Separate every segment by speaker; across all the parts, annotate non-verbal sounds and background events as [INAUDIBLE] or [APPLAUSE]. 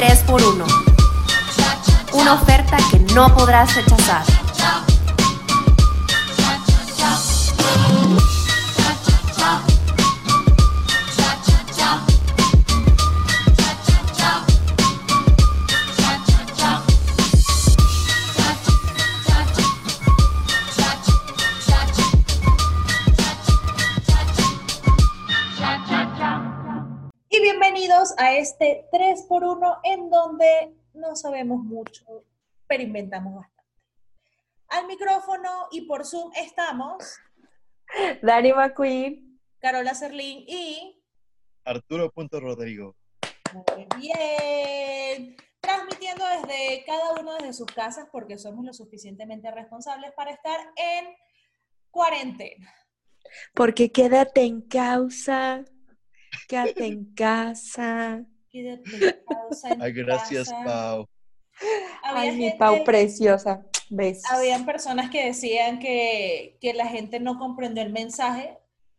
Speaker 1: 3x1. Una oferta que no podrás rechazar.
Speaker 2: 3x1 en donde no sabemos mucho, pero inventamos bastante. Al micrófono y por Zoom estamos
Speaker 3: Dani McQueen.
Speaker 2: Carola Serlín y...
Speaker 4: Arturo.rodrigo.
Speaker 2: Muy bien. Transmitiendo desde cada uno desde sus casas porque somos lo suficientemente responsables para estar en cuarentena.
Speaker 3: Porque quédate en causa, quédate en casa.
Speaker 2: En [LAUGHS]
Speaker 4: Ay, gracias,
Speaker 2: casa.
Speaker 4: Pau. [LAUGHS]
Speaker 2: Había
Speaker 3: Ay, mi Pau preciosa. Besos.
Speaker 2: Habían personas que decían que, que la gente no comprendió el mensaje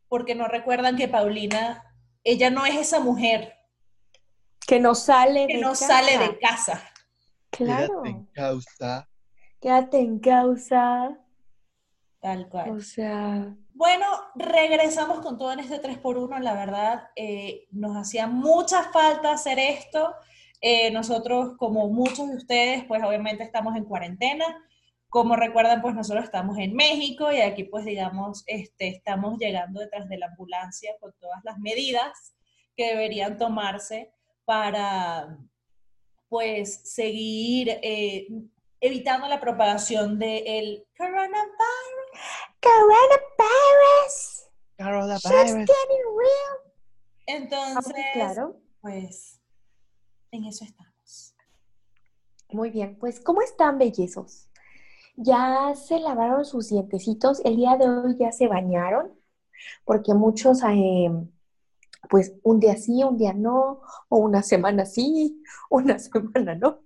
Speaker 2: porque no recuerdan que Paulina, ella no es esa mujer
Speaker 3: Que no sale
Speaker 2: que
Speaker 3: de
Speaker 2: no
Speaker 3: casa.
Speaker 2: sale de casa.
Speaker 3: Claro.
Speaker 4: Quédate en causa.
Speaker 3: Quédate en causa.
Speaker 2: Tal cual.
Speaker 3: O sea,
Speaker 2: Bueno, regresamos con todo en este 3x1, la verdad, eh, nos hacía mucha falta hacer esto. Eh, nosotros, como muchos de ustedes, pues obviamente estamos en cuarentena. Como recuerdan, pues nosotros estamos en México y aquí, pues digamos, este, estamos llegando detrás de la ambulancia con todas las medidas que deberían tomarse para, pues, seguir eh, evitando la propagación del coronavirus.
Speaker 3: Coronavirus.
Speaker 4: Carola
Speaker 3: Shit's getting real.
Speaker 2: Entonces,
Speaker 3: Ah, claro.
Speaker 2: pues en eso estamos.
Speaker 3: Muy bien, pues ¿cómo están bellezos? ¿Ya se lavaron sus dientecitos? El día de hoy ya se bañaron, porque muchos, eh, pues un día sí, un día no, o una semana sí, [LAUGHS] una semana no.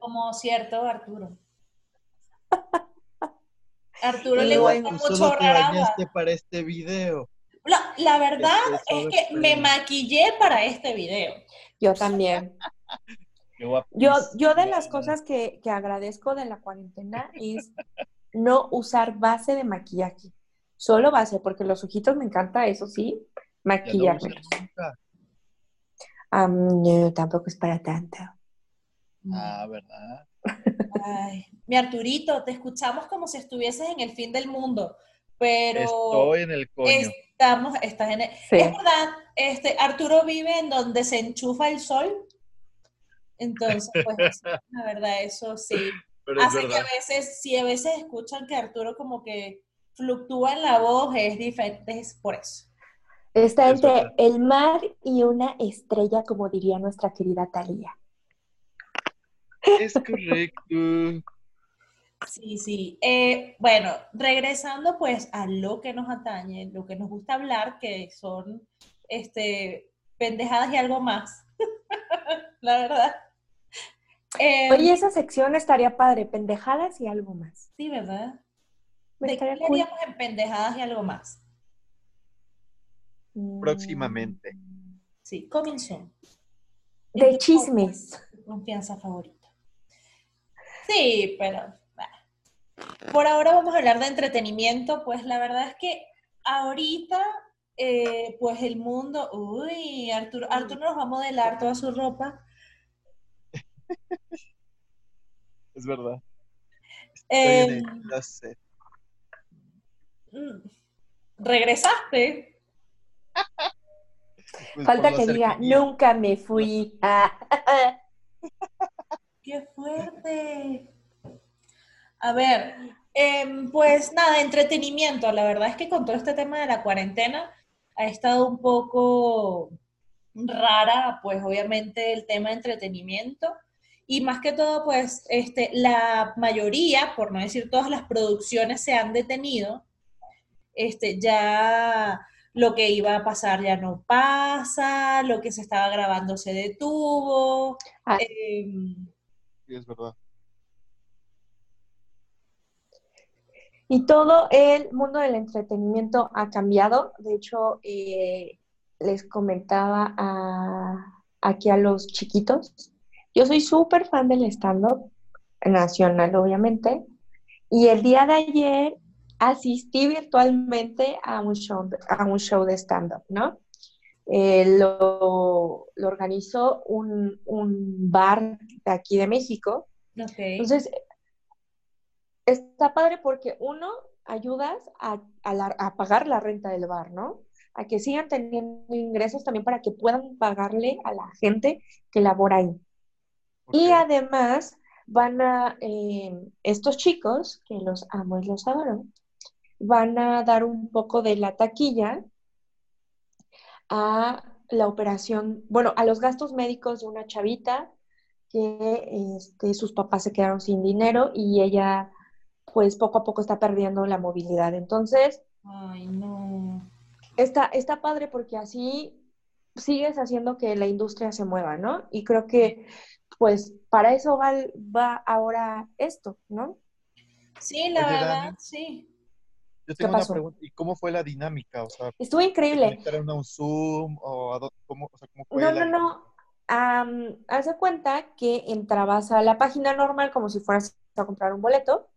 Speaker 2: Como cierto, Arturo. [LAUGHS] Arturo
Speaker 3: Y
Speaker 2: le gusta mucho ahorrar agua.
Speaker 4: para este video.
Speaker 2: La, la verdad
Speaker 4: Este,
Speaker 2: es que
Speaker 4: de-
Speaker 2: me maquillé para este video.
Speaker 3: Yo también. [LAUGHS] Yo, yo de las cosas que, que agradezco de la cuarentena es no usar base de maquillaje, solo base, porque los ojitos me encanta, eso sí, maquillarme. Am, no, tampoco es para tanto.
Speaker 4: Ah, ¿verdad?
Speaker 2: Ay, mi Arturito, te escuchamos como si estuvieses en el fin del mundo, pero
Speaker 4: Estoy en el coño.
Speaker 2: estamos, estás en el-
Speaker 3: Sí.
Speaker 2: Es verdad, este, Arturo vive en donde se enchufa el sol. Entonces, pues, [LAUGHS] la verdad, eso sí.
Speaker 4: Pero es
Speaker 2: Hace que
Speaker 4: verdad.
Speaker 2: a veces, si a veces escuchan que Arturo como que fluctúa en la voz, es diferente, es por eso.
Speaker 3: Está
Speaker 4: Es
Speaker 3: entre el mar y una estrella, como diría nuestra querida Talía.
Speaker 4: Es correcto.
Speaker 2: Sí, sí. Eh, bueno, regresando pues a lo que nos atañe, lo que nos gusta hablar, que son este, pendejadas y algo más. [LAUGHS] la verdad. Eh,
Speaker 3: Oye, esa sección estaría padre, pendejadas y algo más.
Speaker 2: sí, ¿verdad?
Speaker 3: Me
Speaker 2: ¿De qué haríamos en pendejadas y algo más?
Speaker 4: Próximamente.
Speaker 2: Sí, coming soon.
Speaker 3: De chismes.
Speaker 2: Confianza favorita. Sí, pero bah. por ahora vamos a hablar de entretenimiento, pues la verdad es que ahorita, eh, pues el mundo, uy, Arturo, Arturo nos va a modelar toda su ropa. [LAUGHS]
Speaker 4: Es verdad. Estoy
Speaker 2: Eh,
Speaker 4: en el closet.
Speaker 2: mm, Regresaste. [LAUGHS]
Speaker 4: Pues
Speaker 3: Falta que diga, nunca me fui. Ah, [LAUGHS]
Speaker 2: ¡Qué fuerte! A ver, em, pues nada, entretenimiento. La verdad es que con todo este tema de la cuarentena ha estado un poco rara, pues obviamente el tema de entretenimiento. Y más que todo, pues este, la mayoría, por no decir todas las producciones se han detenido. Este, ya lo que iba a pasar ya no pasa, lo que se estaba grabando se detuvo.
Speaker 3: Ah.
Speaker 2: em,
Speaker 4: Sí, es verdad.
Speaker 3: Y todo el mundo del entretenimiento ha cambiado. De hecho, eh, les comentaba aquí a los chiquitos Yo soy súper fan del stand-up nacional, obviamente. Y el día de ayer asistí virtualmente a un show, a un show de stand-up, ¿no? Eh, lo, lo organizó un, un bar de aquí de México. Entonces, está padre porque uno, ayudas a, a la- a pagar la renta del bar, ¿no? A que sigan teniendo ingresos también para que puedan pagarle a la gente que labora ahí. Y además van a, eh, estos chicos, que los amo y los adoro, van a dar un poco de la taquilla a la operación, bueno, a los gastos médicos de una chavita que este, sus papás se quedaron sin dinero y ella pues poco a poco está perdiendo la movilidad. Entonces,
Speaker 2: Ay, no.
Speaker 3: está, está padre porque así sigues haciendo que la industria se mueva, ¿no? Y creo que pues para eso va, va ahora esto, ¿no?
Speaker 2: Sí, la
Speaker 4: Oye,
Speaker 2: verdad,
Speaker 4: Dani.
Speaker 2: sí.
Speaker 4: Yo tengo una
Speaker 3: pasó?
Speaker 4: pregunta. ¿Y cómo fue la dinámica? O sea,
Speaker 3: Estuvo
Speaker 4: ¿se
Speaker 3: increíble.
Speaker 4: a un Zoom? ¿O a cómo, o sea, cómo fue
Speaker 3: No,
Speaker 4: la
Speaker 3: no, no. Am, haz de cuenta que entrabas a la página normal como si fueras a comprar un boleto.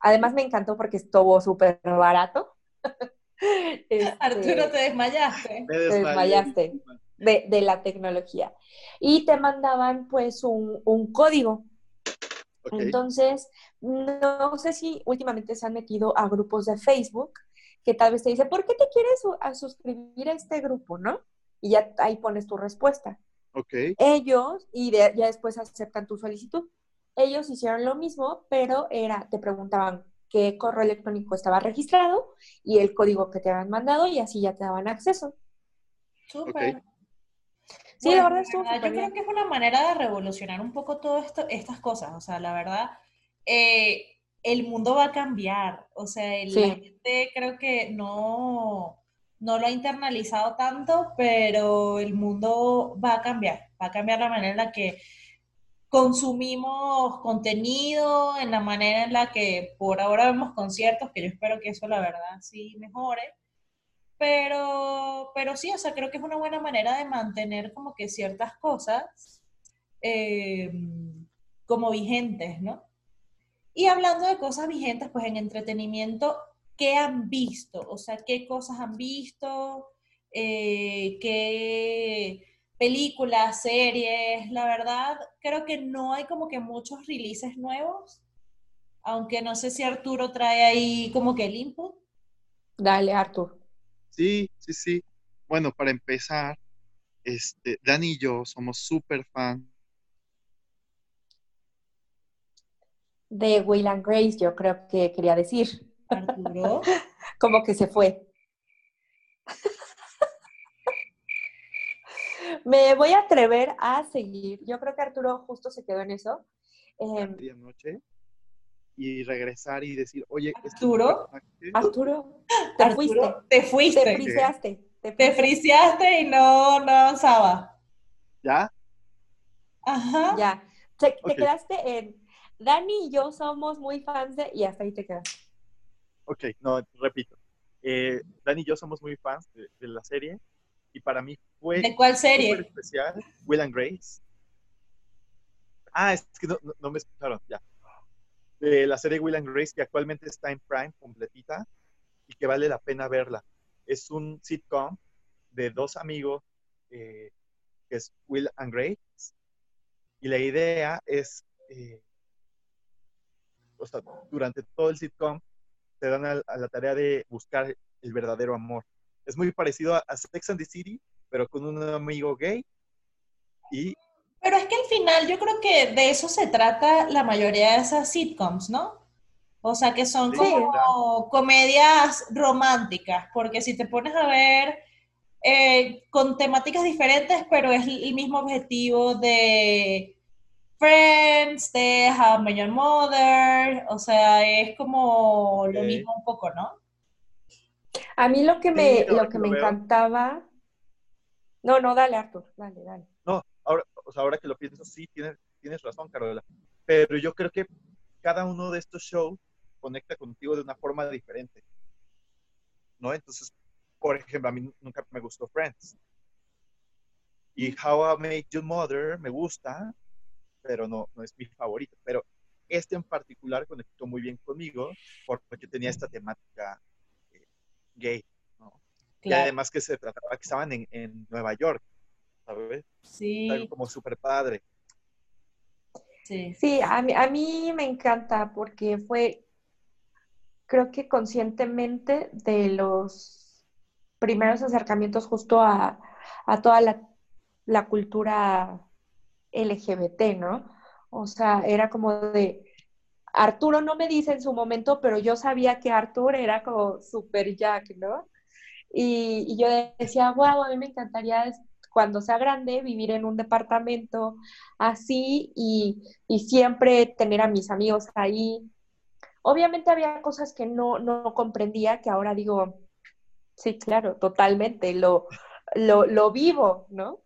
Speaker 3: Además me encantó porque estuvo súper barato. Este, [LAUGHS] [LAUGHS]
Speaker 2: Arturo, te desmayaste.
Speaker 4: Me
Speaker 3: te desmayaste de, de la tecnología. Y te mandaban pues un, un código. Entonces, no sé si últimamente se han metido a grupos de Facebook que tal vez te dice, ¿por qué te quieres a suscribir a este grupo, no? Y ya ahí pones tu respuesta.
Speaker 4: Ok.
Speaker 3: Ellos, y de- ya después aceptan tu solicitud. Ellos hicieron lo mismo, pero era, te preguntaban qué correo electrónico estaba registrado y el código que te habían mandado y así ya te daban acceso.
Speaker 2: Súper.
Speaker 4: Ok.
Speaker 3: Sí,
Speaker 2: Bueno,
Speaker 3: la verdad estuvo
Speaker 2: Yo creo que es una manera de revolucionar un poco todas estas cosas. O sea, la verdad, eh, el mundo va a cambiar. O sea, el- la
Speaker 3: Sí.
Speaker 2: gente creo que no, no lo ha internalizado tanto, pero el mundo va a cambiar. Va a cambiar la manera en la que consumimos contenido, en la manera en la que por ahora vemos conciertos, que yo espero que eso la verdad sí mejore. Pero, pero sí, o sea, creo que es una buena manera de mantener como que ciertas cosas eh, como vigentes, ¿no? Y hablando de cosas vigentes, pues en entretenimiento, ¿qué han visto? O sea, ¿qué cosas han visto? Eh, ¿Qué películas, series? La verdad, creo que no hay como que muchos releases nuevos, aunque no sé si Arturo trae ahí como que el input.
Speaker 3: Dale, Artur.
Speaker 4: Sí, sí, sí. Bueno, para empezar, este, Dani y yo somos súper fan.
Speaker 3: De Will and Grace, yo creo que quería decir.
Speaker 2: Arturo. [LAUGHS]
Speaker 3: Como que se fue. [LAUGHS] Me voy a atrever a seguir. Yo creo que Arturo justo se quedó en eso.
Speaker 4: a
Speaker 3: Em,
Speaker 4: medianoche y regresar y decir, oye,
Speaker 2: Arturo.
Speaker 3: Arturo, te fuiste.
Speaker 2: Arturo, te
Speaker 3: Te
Speaker 2: fuiste.
Speaker 3: friseaste. Te
Speaker 2: Te
Speaker 3: friseaste.
Speaker 2: y no, no avanzaba.
Speaker 4: ¿Ya?
Speaker 2: Ajá.
Speaker 3: Ya. Te, quedaste en. Dani y yo somos muy fans de. Y hasta ahí te quedaste.
Speaker 4: Ok, no, repito. Eh, Dani y yo somos muy fans de, de la serie y para mí fue
Speaker 2: ¿De cuál serie?
Speaker 4: especial Will and Grace. Ah, es que no, no- no me escucharon, ya. De la serie Will and Grace que actualmente está en Prime completita y que vale la pena verla. Es un sitcom de dos amigos eh, que es Will and Grace y la idea es, eh, o sea, durante todo el sitcom te dan a, a la tarea de buscar el verdadero amor. Es muy parecido a, a Sex and the City, pero con un amigo gay y
Speaker 2: Pero es que al final yo creo que de eso se trata la mayoría de esas sitcoms, ¿no? O sea, que son
Speaker 4: Sí,
Speaker 2: como comedias románticas, porque si te pones a ver eh, con temáticas diferentes, pero es el mismo objetivo de Friends, de How I Met Your Mother, o sea, es como lo mismo un poco, ¿no?
Speaker 3: A mí lo que
Speaker 4: Sí,
Speaker 3: me, lo
Speaker 4: que
Speaker 3: me
Speaker 4: veo.
Speaker 3: encantaba. No, no, dale, Artur. Dale, dale.
Speaker 4: O sea, ahora que lo pienso, sí, tienes, tienes razón, Carola. Pero yo creo que cada uno de estos shows conecta contigo de una forma diferente. ¿No? Entonces, por ejemplo, a mí nunca me gustó Friends. Y How I Met Your Mother me gusta, pero no, no es mi favorito. Pero este en particular conectó muy bien conmigo porque tenía esta temática eh, gay, ¿no? Y además que se trataba que estaban en, en Nueva York, ¿sabes?
Speaker 2: Sí,
Speaker 4: Algo como súper padre.
Speaker 2: sí.
Speaker 3: Sí, a mí, a mí me encanta porque fue, creo que conscientemente de los primeros acercamientos justo a, a toda la, la cultura LGBT, ¿no? O sea, era como de, Arturo no me dice en su momento, pero yo sabía que Arturo era como super Jack, ¿no? Y, y yo decía, wow, a mí me encantaría cuando sea grande vivir en un departamento así y, y siempre tener a mis amigos ahí. Obviamente había cosas que no, no comprendía, que ahora digo, sí, claro, totalmente, lo, lo, lo vivo, ¿no?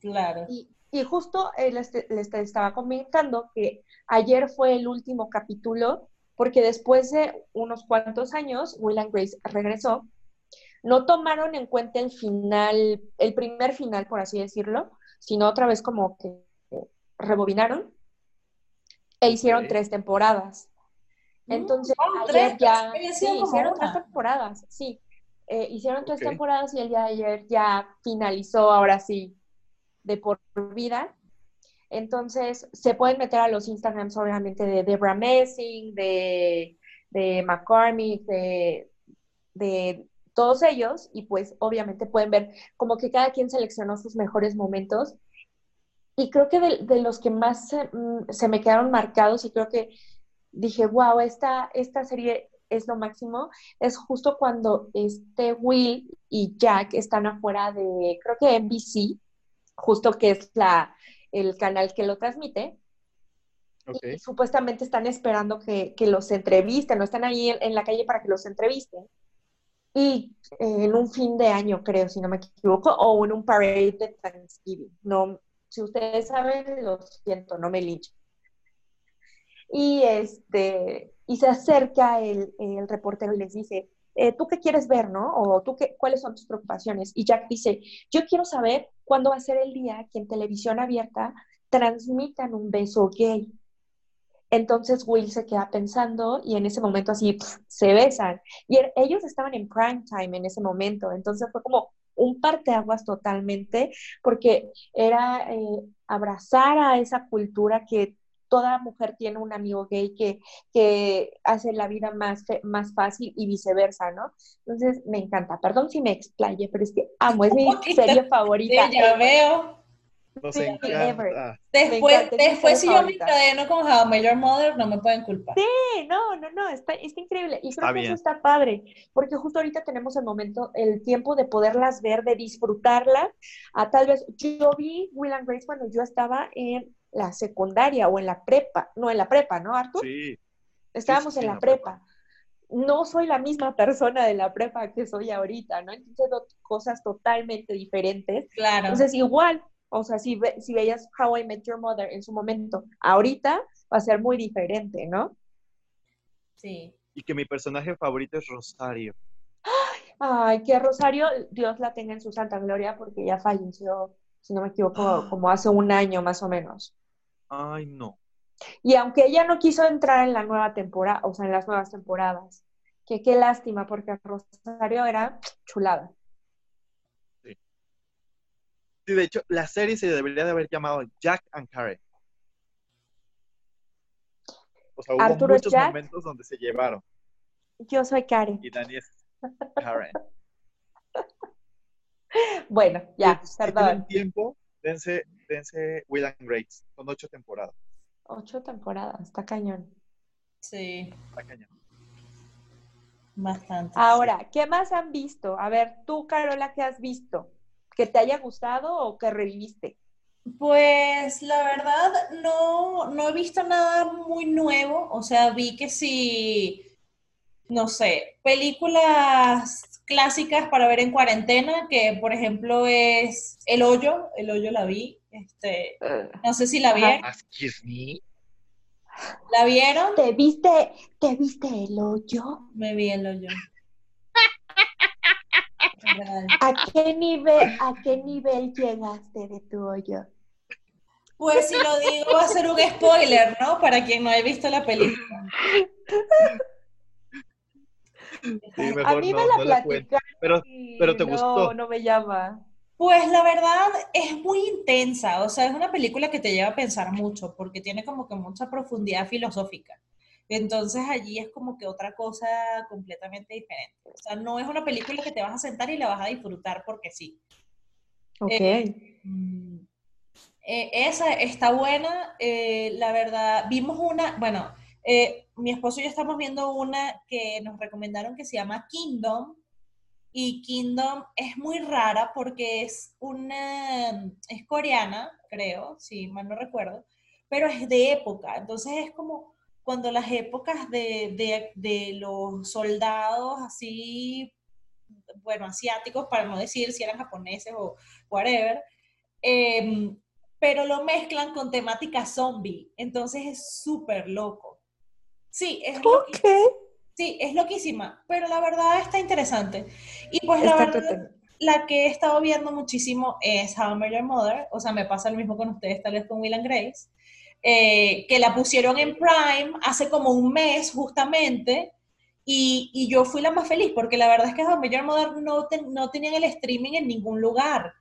Speaker 2: Claro.
Speaker 3: Y, y justo eh, les, les estaba comentando que ayer fue el último capítulo, porque después de unos cuantos años, Will and Grace regresó. No tomaron en cuenta el final, el primer final, por así decirlo, sino otra vez como que rebobinaron e hicieron tres temporadas. Entonces,
Speaker 2: wow,
Speaker 3: ayer
Speaker 2: tres,
Speaker 3: ya, sí, hicieron
Speaker 2: una.
Speaker 3: tres temporadas, sí. Eh, hicieron tres temporadas y el día de ayer ya finalizó, ahora sí, de por vida. Entonces, se pueden meter a los Instagrams, obviamente, de Debra Messing, de, de McCormick, de, de todos ellos, y pues obviamente pueden ver como que cada quien seleccionó sus mejores momentos. Y creo que de, de los que más se, mm, se me quedaron marcados y creo que dije, wow, esta, esta serie es lo máximo, es justo cuando este Will y Jack están afuera de, creo que NBC, justo que es la, el canal que lo transmite,
Speaker 4: Ok.
Speaker 3: y supuestamente están esperando que, que los entrevisten, no están ahí en, en la calle para que los entrevisten. Y eh, en un fin de año, creo, si no me equivoco, o en un parade de Thanksgiving. No, si ustedes saben, lo siento, no me linchen. Y, este, y se acerca el, reportero y les dice, eh, ¿tú qué quieres ver, no? O ¿tú qué, cuáles son tus preocupaciones? Y Jack dice, yo quiero saber cuándo va a ser el día que en televisión abierta transmitan un beso gay. Entonces Will se queda pensando y en ese momento así pf, se besan. Y er- ellos estaban en prime time en ese momento, entonces fue como un parteaguas totalmente, porque era eh, abrazar a esa cultura que toda mujer tiene un amigo gay que, que hace la vida más, más fácil y viceversa, ¿no? Entonces me encanta. Perdón si me explaye, pero es que amo, es mi serie
Speaker 2: Sí,
Speaker 3: favorita.
Speaker 2: ya veo.
Speaker 4: Nos
Speaker 3: Sí,
Speaker 4: encanta.
Speaker 2: Después,
Speaker 3: encanta,
Speaker 2: después si yo me encadeno con How I Your Mother, no me pueden culpar.
Speaker 3: Sí, no, no, no, está, está increíble. Y creo
Speaker 4: Está
Speaker 3: que
Speaker 4: bien.
Speaker 3: eso está padre, porque justo ahorita tenemos el momento, el tiempo de poderlas ver, de disfrutarlas. A tal vez, yo vi Will and Grace cuando yo estaba en la secundaria o en la prepa, no en la prepa, ¿no, Arthur?
Speaker 4: Sí,
Speaker 3: Estábamos
Speaker 4: sí,
Speaker 3: en
Speaker 4: en
Speaker 3: la
Speaker 4: la
Speaker 3: prepa.
Speaker 4: prepa.
Speaker 3: No soy la misma persona de la prepa que soy ahorita, ¿no? Entonces, cosas totalmente diferentes.
Speaker 2: Claro.
Speaker 3: Entonces, igual, o sea, si, ve- si veías How I Met Your Mother en su momento, ahorita va a ser muy diferente, ¿no?
Speaker 2: sí.
Speaker 4: y que mi personaje favorito es Rosario.
Speaker 3: Ay, que Rosario, Dios la tenga en su santa gloria, porque ya falleció, si no me equivoco, como hace un año más o menos.
Speaker 4: Ay, no.
Speaker 3: Y aunque ella no quiso entrar en la nueva temporada, o sea, en las nuevas temporadas, que qué lástima, porque Rosario era chulada.
Speaker 4: Sí, de hecho, la serie se debería de haber llamado Jack and Karen. O sea, hubo
Speaker 3: Arturo
Speaker 4: muchos
Speaker 3: Jack.
Speaker 4: momentos donde se llevaron.
Speaker 3: Yo soy Karen.
Speaker 4: Y Dani es Karen. [LAUGHS]
Speaker 3: Bueno, ya,
Speaker 4: Si
Speaker 3: perdón.
Speaker 4: tienen tiempo, dense, dense Will and Grace. Son ocho temporadas.
Speaker 3: Ocho temporadas, está cañón.
Speaker 2: Sí,
Speaker 4: Está cañón.
Speaker 2: bastante.
Speaker 3: Ahora, ¿qué más han visto? A ver, tú, Carola, ¿qué has visto? ¿Que te haya gustado o que reviviste?
Speaker 2: Pues la verdad no, no he visto nada muy nuevo, o sea, vi que sí, no sé, películas clásicas para ver en cuarentena, que por ejemplo es El Hoyo, El Hoyo la vi, este, no sé si la vieron,
Speaker 4: Excuse me.
Speaker 2: ¿la vieron?
Speaker 3: ¿Te viste, te viste el hoyo?
Speaker 2: Me vi El Hoyo.
Speaker 3: ¿A qué nivel, a qué nivel llegaste de tu hoyo?
Speaker 2: Pues si lo digo va a ser un spoiler, ¿no? Para quien no haya visto la película.
Speaker 4: Sí, mejor
Speaker 3: a mí
Speaker 4: no,
Speaker 3: me la
Speaker 4: no
Speaker 3: platicaron
Speaker 4: Pero, pero te
Speaker 3: no,
Speaker 4: gustó.
Speaker 3: no me llama.
Speaker 2: Pues la verdad es muy intensa, o sea, es una película que te lleva a pensar mucho, porque tiene como que mucha profundidad filosófica. Entonces allí es como que otra cosa completamente diferente. O sea, no es una película que te vas a sentar y la vas a disfrutar porque sí.
Speaker 3: Ok.
Speaker 2: Mm, eh, esa está buena, eh, la verdad, vimos una, bueno, eh, mi esposo y yo estamos viendo una que nos recomendaron que se llama Kingdom, y Kingdom es muy rara porque es una, es coreana, creo, si mal no recuerdo, pero es de época, entonces es como cuando las épocas de, de, de los soldados así, bueno, asiáticos, para no decir si eran japoneses o whatever, em, pero lo mezclan con temática zombie, entonces es súper loco. Sí, es loqui-
Speaker 3: Ok.
Speaker 2: sí, es loquísima, pero la verdad está interesante. Y pues la
Speaker 3: Está
Speaker 2: verdad,
Speaker 3: entretenido.
Speaker 2: la que he estado viendo muchísimo es How I Met Your Mother, o sea, me pasa lo mismo con ustedes, tal vez con Will and Grace, eh, que la pusieron en Prime hace como un mes justamente, y, y yo fui la más feliz, porque la verdad es que How Mother no, ten- no tenían el streaming en ningún lugar.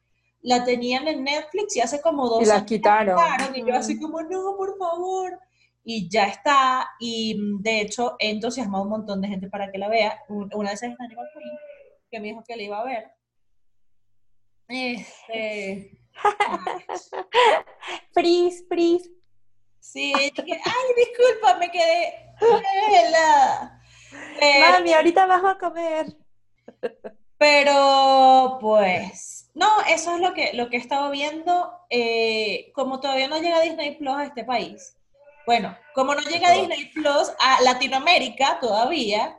Speaker 2: La tenían en Netflix y hace como dos
Speaker 3: Y la
Speaker 2: años
Speaker 3: quitaron.
Speaker 2: quitaron, y yo así como, no, por favor. Y ya está, y mm, de hecho he entusiasmado a un montón de gente para que la vea. Un- Una de esas es Animal Queen, que me dijo que la iba a ver. Este, [LAUGHS]
Speaker 3: Frizz, frizz.
Speaker 2: Sí, dije, ay, disculpa, me quedé helada. Pero-
Speaker 3: Mami, ahorita bajo a comer.
Speaker 2: Pero, pues, no, eso es lo que, lo que he estado viendo. eh, como todavía no llega Disney Plus a este país, bueno, como no llega. Disney Plus a Latinoamérica todavía,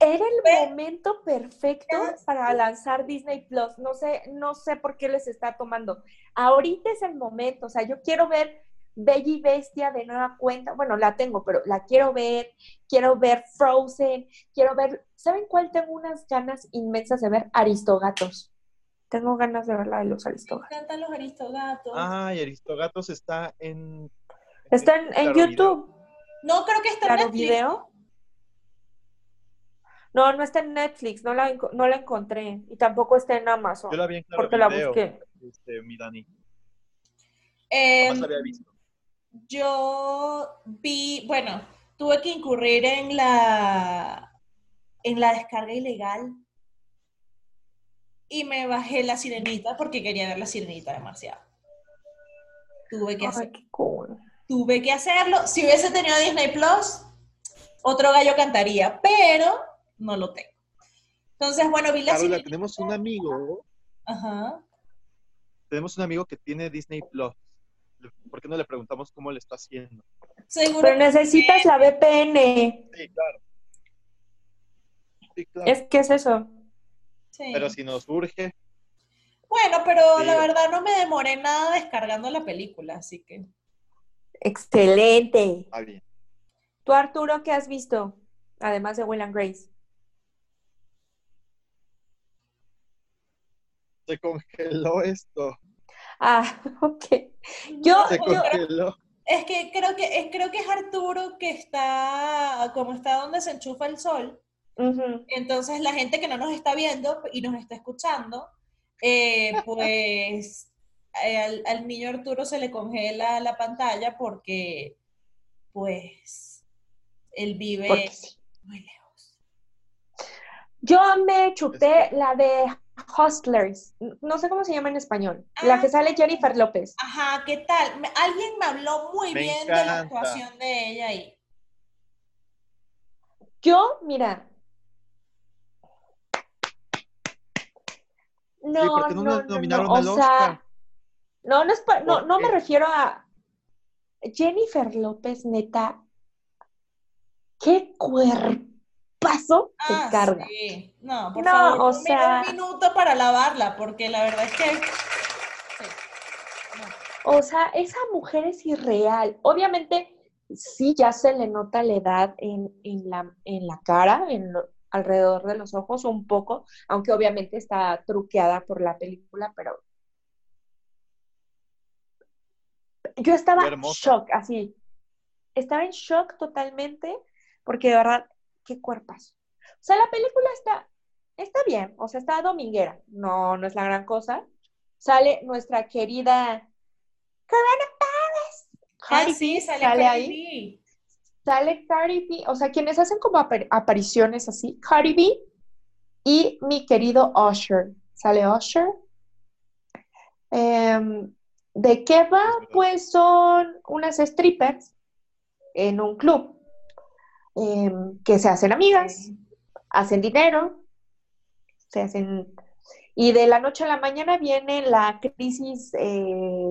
Speaker 3: Era el
Speaker 2: Ve-
Speaker 3: momento perfecto para lanzar Disney Plus. No sé, no sé por qué les está tomando. Ahorita es el momento. O sea, yo quiero ver Bella y Bestia de nueva cuenta. Bueno, la tengo, pero la quiero ver. Quiero ver Frozen. Quiero ver. ¿Saben cuál tengo unas ganas inmensas de ver? Aristogatos. Tengo ganas de ver la de los
Speaker 2: me
Speaker 3: Aristogatos.
Speaker 2: encantan los aristogatos.
Speaker 4: Ay, Aristogatos está en.
Speaker 3: Está en, en
Speaker 4: Claro Video.
Speaker 3: YouTube.
Speaker 2: No, creo que está en
Speaker 3: Claro
Speaker 2: Netflix.
Speaker 3: Video. No, no está en Netflix. No la, no la encontré. Y tampoco está en Amazon.
Speaker 4: Yo la vi en Claro
Speaker 3: porque la
Speaker 4: Video,
Speaker 3: busqué.
Speaker 4: este, mi Dani.
Speaker 2: Eh,
Speaker 4: Jamás la había visto.
Speaker 2: Yo vi, bueno, tuve que incurrir en la, en la descarga ilegal y me bajé la sirenita porque quería ver la sirenita demasiado. Tuve que,
Speaker 3: Ay, qué cool.
Speaker 2: tuve que hacerlo. Si hubiese tenido Disney Plus, otro gallo cantaría, pero no lo tengo. Entonces, bueno, vi la
Speaker 4: Carola,
Speaker 2: sirenita.
Speaker 4: tenemos un amigo,
Speaker 2: Ajá.
Speaker 4: tenemos un amigo que tiene Disney Plus. ¿Por qué no le preguntamos cómo le está haciendo?
Speaker 2: Seguro
Speaker 3: Pero necesitas la VPN.
Speaker 4: Sí, claro. Sí, claro.
Speaker 3: Es que es eso.
Speaker 2: sí.
Speaker 4: Pero si nos urge,
Speaker 2: Bueno, pero
Speaker 4: Sí.
Speaker 2: la verdad no me demoré nada descargando la película, así que.
Speaker 3: Excelente.
Speaker 4: está bien.
Speaker 3: ¿Tú, Arturo, qué has visto? Además de Will and Grace.
Speaker 4: Se congeló esto.
Speaker 3: Ah, [LAUGHS] ok. Yo,
Speaker 4: Se
Speaker 3: yo.
Speaker 2: Es que creo que es, creo que es Arturo que está, como está donde se enchufa el sol. Entonces la gente que no nos está viendo y nos está escuchando, eh, [LAUGHS] pues eh, al, al niño Arturo se le congela la pantalla porque, pues, él vive
Speaker 3: sí.
Speaker 2: muy lejos.
Speaker 3: Yo me chuté la de Hustlers. No sé cómo se llama en español. La
Speaker 2: Ah.
Speaker 3: que sale Jennifer López.
Speaker 2: Ajá, ¿qué tal? Alguien me habló muy
Speaker 4: Me
Speaker 2: bien de la
Speaker 4: encanta.
Speaker 2: actuación de ella ahí.
Speaker 3: Yo, mira. No,
Speaker 4: Sí, ¿por qué no
Speaker 3: no,
Speaker 4: la
Speaker 3: no, no,
Speaker 4: al
Speaker 3: o sea,
Speaker 4: Oscar?
Speaker 3: no, no, es pa- no,
Speaker 4: ¿Por
Speaker 3: no me refiero a Jennifer López, neta. ¿Qué cuerpazo te
Speaker 2: Ah,
Speaker 3: carga?
Speaker 2: sí. No, por
Speaker 3: No,
Speaker 2: favor,
Speaker 3: o sea-
Speaker 2: un minuto para lavarla, porque la verdad es que... sí. No.
Speaker 3: O sea, esa mujer es irreal. Obviamente, sí, ya se le nota la edad en, en la, en la cara, en lo- alrededor de los ojos, un poco, aunque obviamente está truqueada por la película, pero yo estaba en shock, así. Estaba en shock totalmente, porque de verdad, qué cuerpas. O sea, la película está, está bien, o sea, está dominguera. No, no es la gran cosa. Sale nuestra querida coronavirus.
Speaker 2: Ah,
Speaker 3: Cardi
Speaker 2: sí,
Speaker 3: B
Speaker 2: sale,
Speaker 3: sale ahí.
Speaker 2: B.
Speaker 3: Sale Cardi B, o sea, quienes hacen como apar- apariciones así, Cardi B y mi querido Usher. Sale Usher. Em, ¿De qué va? Pues son unas strippers en un club em, que se hacen amigas, hacen dinero, se hacen... Y de la noche a la mañana viene la crisis eh,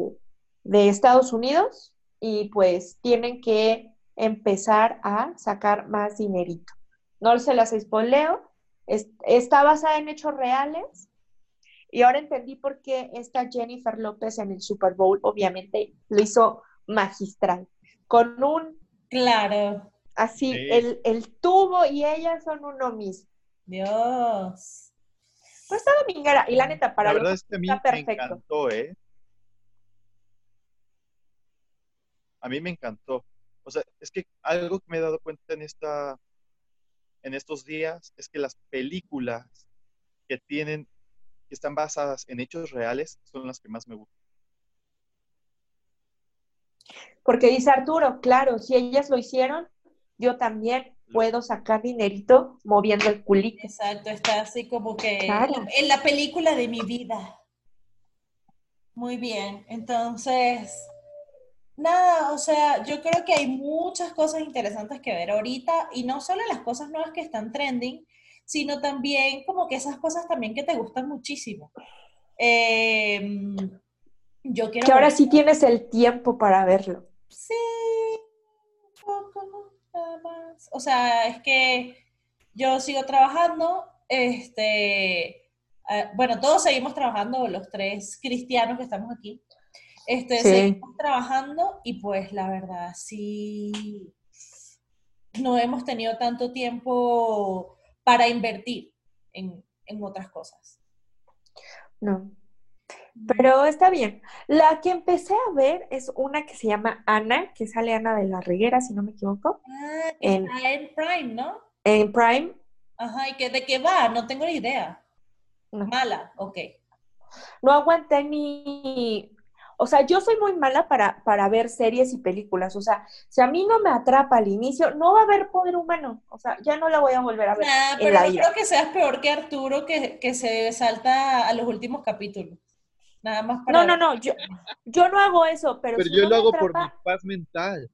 Speaker 3: de Estados Unidos y pues tienen que empezar a sacar más dinerito. No se las spoileo, es- está basada en hechos reales y ahora entendí por qué esta Jennifer López en el Super Bowl obviamente lo hizo magistral, con un
Speaker 2: Claro,
Speaker 3: así,
Speaker 4: Sí.
Speaker 3: el, el tubo y ella son uno mismo.
Speaker 2: Dios.
Speaker 3: Pues está dominguera y la neta, para
Speaker 4: la verdad es que a mí
Speaker 3: está
Speaker 4: me
Speaker 3: perfecto.
Speaker 4: encantó, ¿eh? A mí me encantó. O sea, es que algo que me he dado cuenta en esta, en estos días es que las películas que tienen, que están basadas en hechos reales, son las que más me gustan.
Speaker 3: Porque dice Arturo, claro, si ellas lo hicieron, yo también puedo sacar dinerito moviendo el culito.
Speaker 2: Exacto, está así como que
Speaker 3: Claro.
Speaker 2: en la película de mi vida. Muy bien, entonces, nada, o sea, yo creo que hay muchas cosas interesantes que ver ahorita y no solo las cosas nuevas que están trending, sino también como que esas cosas también que te gustan muchísimo. Eh, yo quiero
Speaker 3: Que ahora
Speaker 2: ver-
Speaker 3: sí tienes el tiempo para verlo.
Speaker 2: Sí, un poco nada más. O sea, es que yo sigo trabajando, este, eh, bueno, todos seguimos trabajando, los tres cristianos que estamos aquí, este,
Speaker 3: Sí.
Speaker 2: seguimos trabajando y pues la verdad sí, no hemos tenido tanto tiempo para invertir en, en otras cosas.
Speaker 3: No. Pero está bien. La que empecé a ver es una que se llama Ana, que sale Ana de la Reguera, si no me equivoco,
Speaker 2: Ah,
Speaker 3: En-
Speaker 2: Prime, ¿no?
Speaker 3: en Prime.
Speaker 2: Ajá, ¿y que, de qué va? No tengo ni idea.
Speaker 3: No.
Speaker 2: Mala, ok.
Speaker 3: No aguanté ni... O sea, yo soy muy mala para, para ver series y películas. O sea, si a mí no me atrapa al inicio, no va a haber poder humano. O sea, ya no la voy a volver a ver.
Speaker 2: Nah,
Speaker 3: en
Speaker 2: pero
Speaker 3: la
Speaker 2: no
Speaker 3: vida.
Speaker 2: creo que seas peor que Arturo que, que se salta a los últimos capítulos. Nada más para...
Speaker 3: No, no, no, yo, yo no hago eso, pero,
Speaker 4: Pero
Speaker 3: si
Speaker 4: yo
Speaker 3: no
Speaker 4: lo hago por mi paz mental.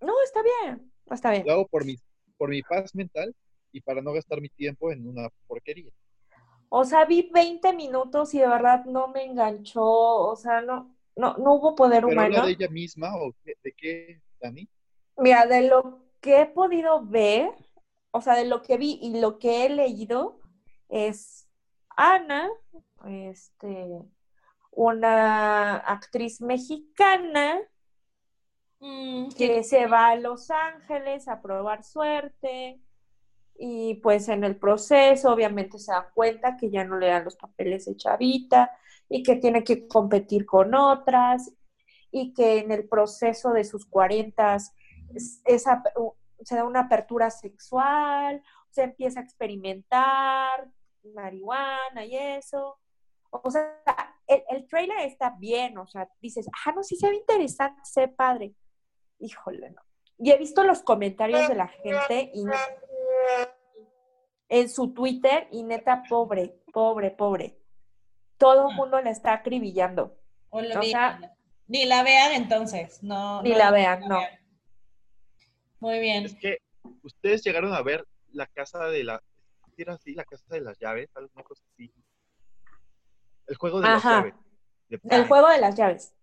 Speaker 3: No, está bien, está bien.
Speaker 4: Lo hago por mi, por mi paz mental y para no gastar mi tiempo en una porquería.
Speaker 3: O sea, vi 20 minutos y de verdad no me enganchó, o sea, no, no, no hubo poder
Speaker 4: ¿Pero habla
Speaker 3: humano.
Speaker 4: de ella misma o qué- de qué, Dani?
Speaker 3: Mira, de lo que he podido ver, o sea, de lo que vi y lo que he leído, es Ana, este, una actriz mexicana
Speaker 2: Mm, que-
Speaker 3: se va a Los Ángeles a probar suerte y pues en el proceso obviamente se da cuenta que ya no le dan los papeles de chavita y que tiene que competir con otras y que en el proceso de sus 40 es- esa- u- se da una apertura sexual, se empieza a experimentar marihuana y eso. O sea, el, el trailer está bien, o sea, dices, ah, no, sí se ve interesante, se ve padre. Híjole, no. Y he visto los comentarios de la gente y en su Twitter y neta, pobre, pobre, pobre. Todo el mundo la está acribillando.
Speaker 2: o lo-
Speaker 3: o
Speaker 2: ni,
Speaker 3: sea-
Speaker 2: ni la vean entonces. No,
Speaker 3: Ni
Speaker 2: no
Speaker 3: la vean, no.
Speaker 2: Muy bien.
Speaker 4: Es que ustedes llegaron a ver la casa de la. ¿sí ¿Era así? La casa de las llaves, alguna cosa así. El juego de las llaves. de
Speaker 3: El juego de las llaves.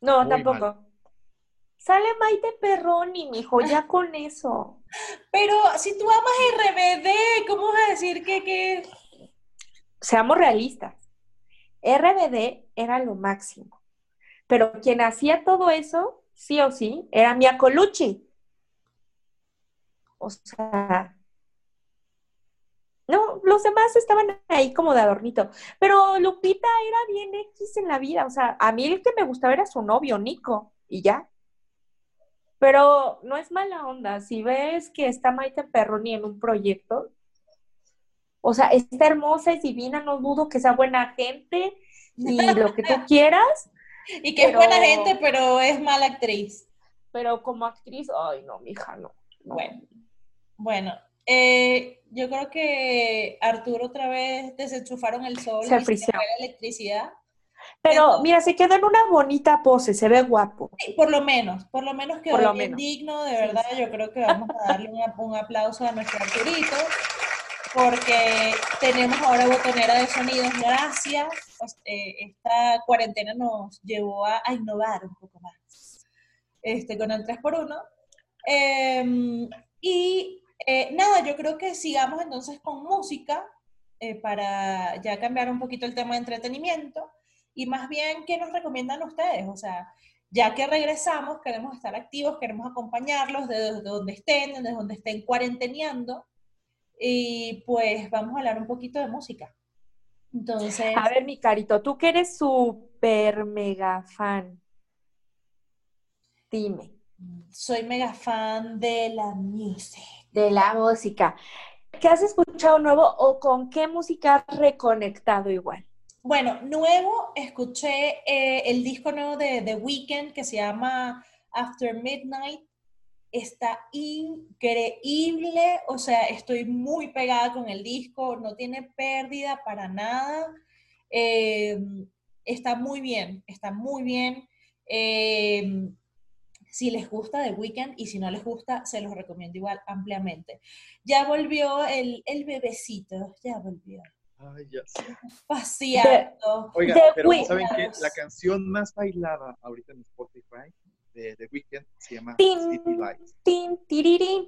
Speaker 3: No,
Speaker 4: Muy
Speaker 3: tampoco. Sale Maite Perroni, mijo, ya [LAUGHS] con eso.
Speaker 2: Pero si tú amas RBD, ¿cómo vas a decir que, que...
Speaker 3: Seamos realistas. RBD era lo máximo. Pero quien hacía todo eso, sí o sí, era Mia Colucci. O sea, no, lo los demás estaban ahí como de adornito. Pero Lupita era bien X en la vida. O sea, a mí el que me gustaba era su novio, Nico, y ya. Pero no es mala onda. Si ves que está Maite Perroni en un proyecto, o sea, está hermosa, es divina, no dudo que sea buena gente y lo que tú [LAUGHS] quieras.
Speaker 2: Y que es buena gente, pero es mala actriz.
Speaker 3: Pero como actriz, ay, no, mija, no. no.
Speaker 2: Bueno, bueno. Eh, yo creo que Arturo otra vez desenchufaron el sol
Speaker 3: Se
Speaker 2: y se fue la electricidad.
Speaker 3: Pero
Speaker 2: Entonces-
Speaker 3: mira, se quedó en una bonita pose, se ve guapo.
Speaker 2: Sí, Por lo menos, por lo menos quedó bien
Speaker 3: menos.
Speaker 2: digno, de
Speaker 3: Sí,
Speaker 2: verdad, yo creo que vamos a darle un, un aplauso a nuestro Arturito, porque tenemos ahora botonera de sonidos, gracias, eh, esta cuarentena nos llevó a, a innovar un poco más, este, con el 3x1, Em, y eh, nada, yo creo que sigamos entonces con música, eh, para ya cambiar un poquito el tema de entretenimiento, y más bien, ¿qué nos recomiendan ustedes? O sea, ya que regresamos, queremos estar activos, queremos acompañarlos desde donde estén, desde donde estén cuarenteneando. Y pues vamos a hablar un poquito de música. Entonces,
Speaker 3: A ver, mi carito, tú que eres súper mega fan. Dime,
Speaker 2: soy mega fan de la music.
Speaker 3: De la música. ¿Qué has escuchado nuevo o con qué música has reconectado igual?
Speaker 2: Bueno, nuevo, escuché eh, el disco nuevo de The Weeknd que se llama After Midnight. Está increíble, o sea, estoy muy pegada con el disco, no tiene pérdida para nada. Eh, está muy bien, está muy bien. Eh, si les gusta The Weeknd y si no les gusta, se los recomiendo igual ampliamente. Ya volvió el, el bebecito, ya volvió.
Speaker 4: Ay, ya sé.
Speaker 2: Paseando.
Speaker 4: Oiga,
Speaker 3: The
Speaker 4: pero
Speaker 3: Weeknd.
Speaker 4: ¿saben qué? La canción más bailada ahorita en Spotify de The Weeknd se llama
Speaker 3: Tin,
Speaker 4: City Lights.
Speaker 3: tin,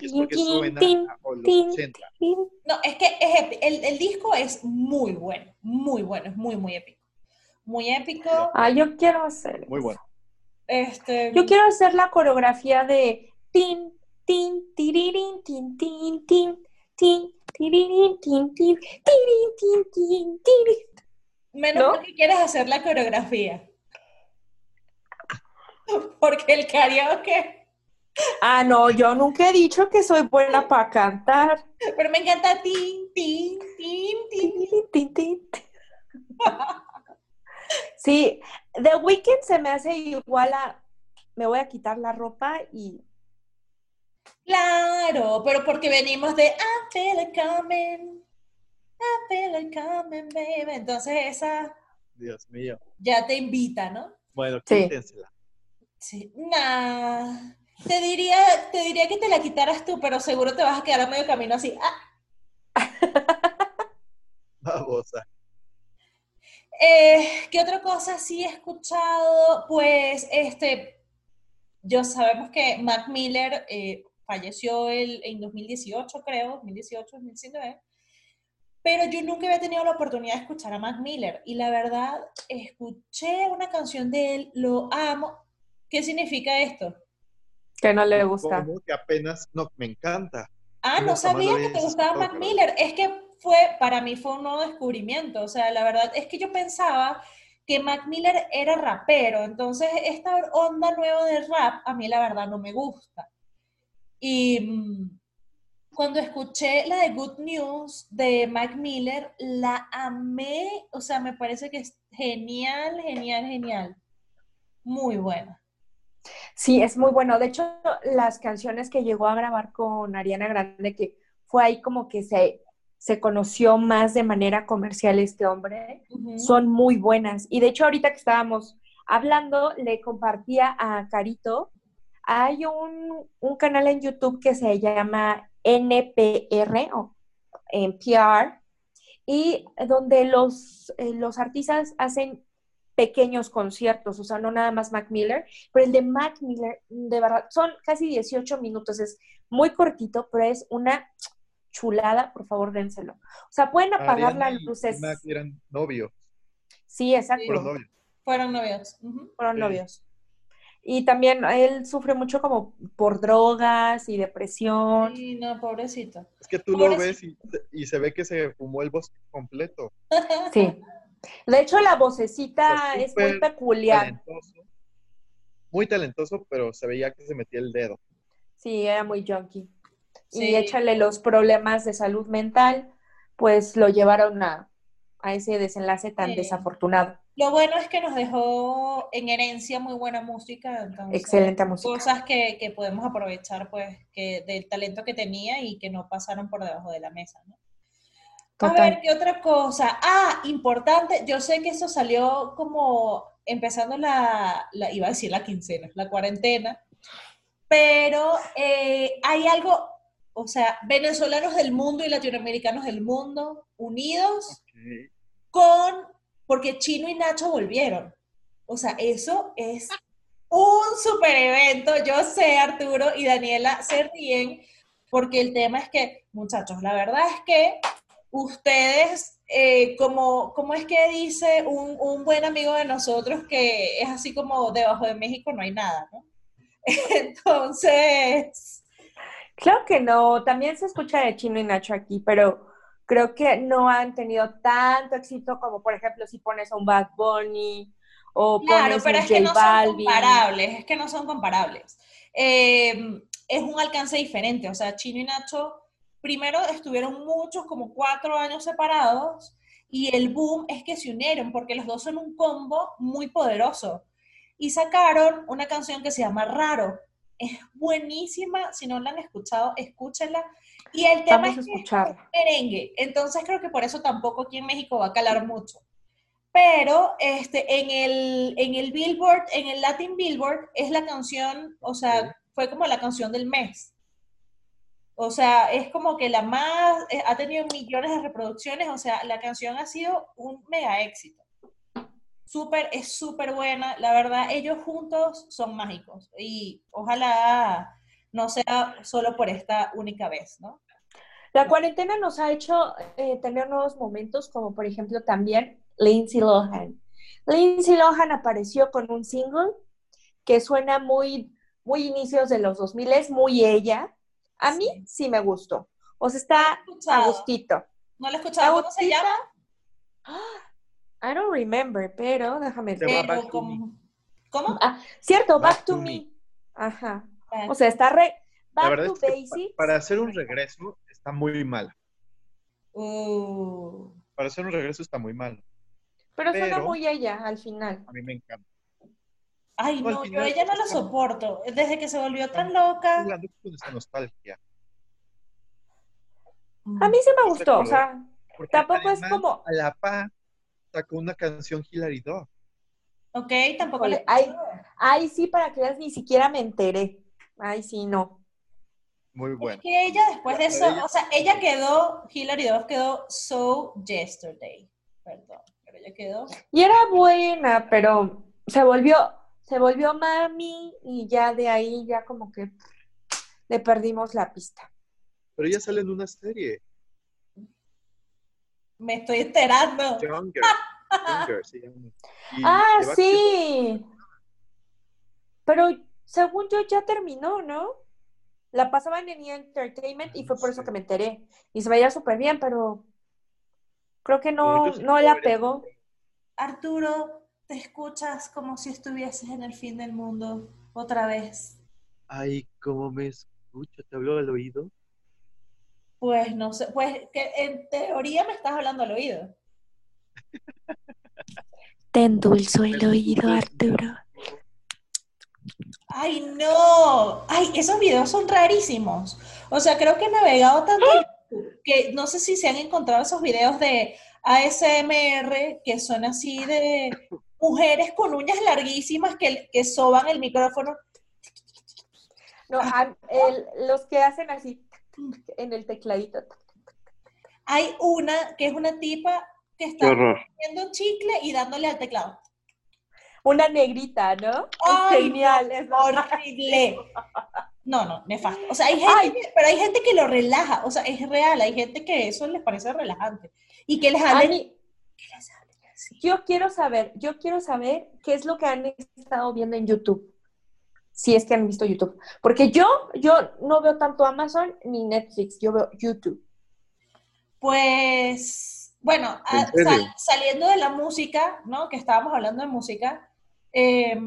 Speaker 4: Es porque
Speaker 3: tin,
Speaker 4: suena
Speaker 3: tin,
Speaker 4: a los
Speaker 3: tin,
Speaker 4: 80.
Speaker 3: tin.
Speaker 2: No, es que es epi- el, el disco es muy bueno, muy bueno, es muy, muy épico. Muy épico.
Speaker 3: Ah, yo quiero hacer.
Speaker 4: Muy bueno.
Speaker 2: Este,
Speaker 3: Yo quiero hacer la coreografía de tin, tin, tirirín, tin, tin, tin, tin, tirirín, tin, tin, tirirín, tin, tin, tirirín.
Speaker 2: menos
Speaker 3: ¿no?
Speaker 2: mal que quieres hacer la coreografía. Porque el karaoke.
Speaker 3: Ah, no, yo nunca he dicho que soy buena para cantar.
Speaker 2: Pero me encanta tin, tin, tin, tin.
Speaker 3: Tin, tin, tin. Sí, The Weeknd se me hace igual a me voy a quitar la ropa y
Speaker 2: Claro, pero porque venimos de I feel it coming. I feel it coming, baby. Entonces esa
Speaker 4: Dios mío.
Speaker 2: ya te invita, ¿no?
Speaker 4: Bueno,
Speaker 3: Sí.
Speaker 4: quítensela.
Speaker 2: Sí. Nah. Te diría, te diría que te la quitaras tú, pero seguro te vas a quedar a medio camino así. Ah, [LAUGHS]
Speaker 4: Babosa.
Speaker 2: Eh, ¿qué otra cosa sí he escuchado? Pues, este, yo sabemos que Mac Miller eh, falleció el, en 2018, creo, 2018, 2019, pero yo nunca había tenido la oportunidad de escuchar a Mac Miller y la verdad, escuché una canción de él, lo amo. ¿Qué significa esto?
Speaker 3: que no le gusta.
Speaker 4: Como que apenas, no, me encanta.
Speaker 2: Ah, no
Speaker 4: jamás
Speaker 2: sabía que te gustaba Mac Miller. Es que fue, para mí fue un nuevo descubrimiento. O sea, la verdad es que yo pensaba que Mac Miller era rapero. Entonces, esta onda nueva de rap, a mí la verdad no me gusta. Y mm, cuando escuché la de Good News de Mac Miller, la amé. O sea, me parece que es genial, genial, genial. Muy buena.
Speaker 3: Sí, es muy bueno. De hecho, las canciones que llegó a grabar con Ariana Grande, que fue ahí como que se, se conoció más de manera comercial este hombre, son muy buenas. Y de hecho, ahorita que estábamos hablando, le compartía a Carito, hay un, un canal en YouTube que se llama NPR o NPR, y donde los, eh, los artistas hacen pequeños conciertos, o sea, no nada más Mac Miller, pero el de Mac Miller, de verdad, son casi 18 minutos, es muy cortito, pero es una chulada, por favor, dénselo. O sea, pueden apagar
Speaker 4: Ariana
Speaker 3: las luces.
Speaker 4: Eran novios.
Speaker 3: Sí, exacto.
Speaker 4: Fueron novios.
Speaker 2: Fueron novios. Ujú.
Speaker 3: Fueron
Speaker 4: Sí.
Speaker 3: novios. Y también él sufre mucho como por drogas y depresión.
Speaker 2: Sí, no, pobrecito.
Speaker 4: Es que tú lo ves y, y se ve que se fumó el bosque completo. [LAUGHS]
Speaker 3: Sí. De hecho, la vocecita
Speaker 4: Pues
Speaker 3: es muy peculiar.
Speaker 4: Talentoso. Muy talentoso, pero se veía que se metía el dedo.
Speaker 3: Sí, era muy junkie.
Speaker 2: Sí.
Speaker 3: Y échale los problemas de salud mental, pues lo llevaron a, a ese desenlace tan
Speaker 2: Sí.
Speaker 3: desafortunado.
Speaker 2: Lo bueno es que nos dejó en herencia muy buena música. Entonces,
Speaker 3: Excelente música.
Speaker 2: Cosas que, que podemos aprovechar, pues, que del talento que tenía y que no pasaron por debajo de la mesa, ¿no? A ver, ¿qué otra cosa? Ah, importante, yo sé que eso salió como empezando la, la- iba a decir la quincena, la cuarentena, pero eh, hay algo, o sea, venezolanos del mundo y latinoamericanos del mundo unidos con, porque Chino y Nacho volvieron. O sea, eso es un super evento. Yo sé, Arturo y Daniela se ríen porque el tema es que, muchachos, la verdad es que ustedes, eh, como, como es que dice un, un buen amigo de nosotros que es así como debajo de México no hay nada, ¿no? [LAUGHS] Entonces,
Speaker 3: Claro que no, también se escucha de Chino y Nacho aquí, pero creo que no han tenido tanto éxito como, por ejemplo, si pones a un Bad Bunny o
Speaker 2: Claro,
Speaker 3: pones
Speaker 2: pero
Speaker 3: un
Speaker 2: es que no son comparables, es que no son comparables. Eh, es un alcance diferente, o sea, Chino y Nacho primero estuvieron muchos, como cuatro años separados, y el boom es que se unieron, porque los dos son un combo muy poderoso. Y sacaron una canción que se llama Raro. Es buenísima, si no la han escuchado, escúchenla. Y el tema
Speaker 3: Vamos
Speaker 2: es que
Speaker 3: escucharla.
Speaker 2: merengue. Entonces creo que por eso tampoco aquí en México va a calar mucho. Pero este, en, el, en el Billboard, en el Latin Billboard, es la canción, o sea, fue como la canción del mes. O sea, es como que la más, eh, ha tenido millones de reproducciones, o sea, la canción ha sido un mega éxito. Súper, es súper buena, la verdad, ellos juntos son mágicos y ojalá no sea solo por esta única vez, ¿no?
Speaker 3: La cuarentena nos ha hecho eh, tener nuevos momentos, como por ejemplo también Lindsay Lohan. Lindsay Lohan apareció con un single que suena muy, muy inicios de los 2000, es muy ella. A mí sí me gustó. O sea, está a gustito.
Speaker 2: ¿No la he escuchado? ¿Cómo se llama?
Speaker 3: I don't remember, pero déjame
Speaker 4: Se
Speaker 3: ver.
Speaker 2: Pero ¿Cómo?
Speaker 3: Ah, cierto, Back,
Speaker 4: Back
Speaker 3: to,
Speaker 4: to
Speaker 3: me.
Speaker 4: Me.
Speaker 3: Ajá.
Speaker 2: Back
Speaker 3: O sea, está re.
Speaker 4: La
Speaker 3: Back
Speaker 4: verdad
Speaker 3: to
Speaker 4: es que
Speaker 3: basics.
Speaker 4: para hacer un regreso está muy mal.
Speaker 2: Uh,
Speaker 4: Para hacer un regreso está muy mal.
Speaker 3: Pero suena muy ella al final.
Speaker 4: A mí me encanta.
Speaker 2: Ay,
Speaker 4: No,
Speaker 2: no, yo ella no la soporto. Desde que se volvió tan loca.
Speaker 4: hablando con esa nostalgia.
Speaker 3: A mí sí me
Speaker 4: ¿Estás de
Speaker 3: gustó, o sea, Tampoco es como-
Speaker 4: A la pa sacó una canción Hilary Duff.
Speaker 2: Ok, tampoco le
Speaker 3: ay, ay, sí, para que veas, ni siquiera me enteré. Ay, sí, no.
Speaker 4: Muy
Speaker 2: Es
Speaker 4: buena.
Speaker 2: que ella después de eso,
Speaker 4: ella-
Speaker 2: o sea, ella quedó, Hilary Duff quedó so yesterday. Perdón, pero ella quedó.
Speaker 3: Y era buena, pero se volvió, se volvió mami y ya de ahí ya como que le perdimos la pista.
Speaker 4: Pero ella sale en una serie.
Speaker 2: Me estoy enterando.
Speaker 4: Younger. Younger se llama. Y
Speaker 3: Ah, sí. Pero según yo ya terminó, ¿no? La pasaban en E! Entertainment y fue por eso que me enteré. Y se veía súper bien, pero creo que no, no la pegó.
Speaker 2: Arturo, te escuchas como si estuvieses en el fin del mundo otra vez.
Speaker 4: Ay, ¿cómo me escucho? ¿Te hablo al oído?
Speaker 2: Pues no sé, pues que en teoría me estás hablando al oído. [LAUGHS]
Speaker 3: Te endulzó
Speaker 4: el oído,
Speaker 3: Arturo.
Speaker 2: Ay, no. Ay, esos videos son rarísimos. O sea, creo que he navegado tanto YouTube que no sé si se han encontrado esos videos de ASMR que son así de mujeres con uñas larguísimas que, que soban el micrófono.
Speaker 3: No, a- el- los que hacen así en el tecladito.
Speaker 2: Hay una que es una tipa que está comiendo un chicle y dándole al teclado.
Speaker 3: Una negrita, ¿no?
Speaker 2: Ay,
Speaker 3: Genial. es.
Speaker 2: Horrible. No, no, nefasto. O sea, hay gente, que- pero hay gente que lo relaja. O sea, es real. Hay gente que eso les parece relajante. Y que les hablen.
Speaker 3: yo quiero saber, yo quiero saber qué es lo que han estado viendo en YouTube. Si es que han visto YouTube. Porque yo, yo no veo tanto Amazon ni Netflix, yo veo YouTube.
Speaker 2: Pues, bueno,
Speaker 4: ¿En
Speaker 2: a-
Speaker 4: serio?
Speaker 2: sal- saliendo de la música, ¿no? Que estábamos hablando de música, eh,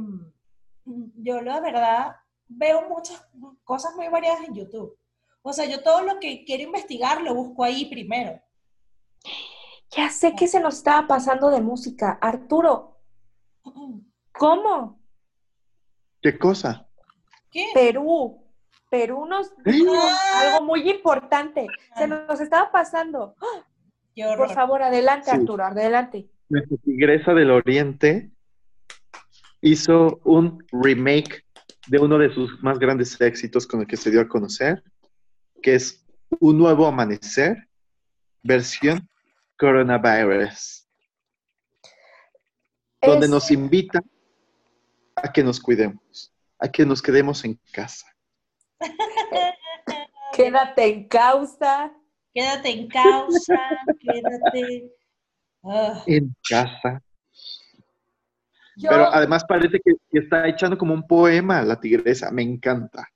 Speaker 2: yo la verdad veo muchas cosas muy variadas en YouTube. O sea, yo todo lo que quiero investigar lo busco ahí primero.
Speaker 3: Ya sé que se nos estaba pasando de música. Arturo, ¿cómo?
Speaker 4: ¿Qué cosa?
Speaker 2: ¿Qué?
Speaker 3: Perú. Perú nos dijo
Speaker 2: Ah.
Speaker 3: algo muy importante. Se nos estaba pasando.
Speaker 2: Qué
Speaker 3: Por favor, adelante,
Speaker 4: Sí.
Speaker 3: Arturo, adelante.
Speaker 4: Nuestra tigresa del oriente hizo un remake de uno de sus más grandes éxitos con el que se dio a conocer, que es Un Nuevo Amanecer, versión coronavirus, donde nos invita a que nos cuidemos, a que nos quedemos en casa. [LAUGHS]
Speaker 3: Quédate en causa.
Speaker 2: Quédate en causa, quédate. Ah,
Speaker 4: En casa.
Speaker 3: Yo,
Speaker 4: Pero además parece que, que está echando como un poema la tigresa, me encanta.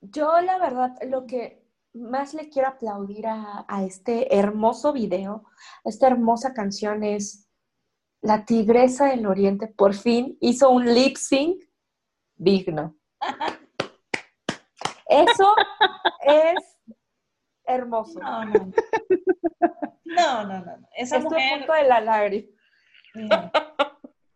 Speaker 3: yo, la verdad, lo que más le quiero aplaudir a, a este hermoso video, a esta hermosa canción es La Tigresa del Oriente por fin hizo un lip sync digno. Eso es hermoso.
Speaker 2: no, no. no. No, no, no. Esa
Speaker 3: Estoy a
Speaker 2: mujer.
Speaker 3: punto de la lágrima.
Speaker 2: No.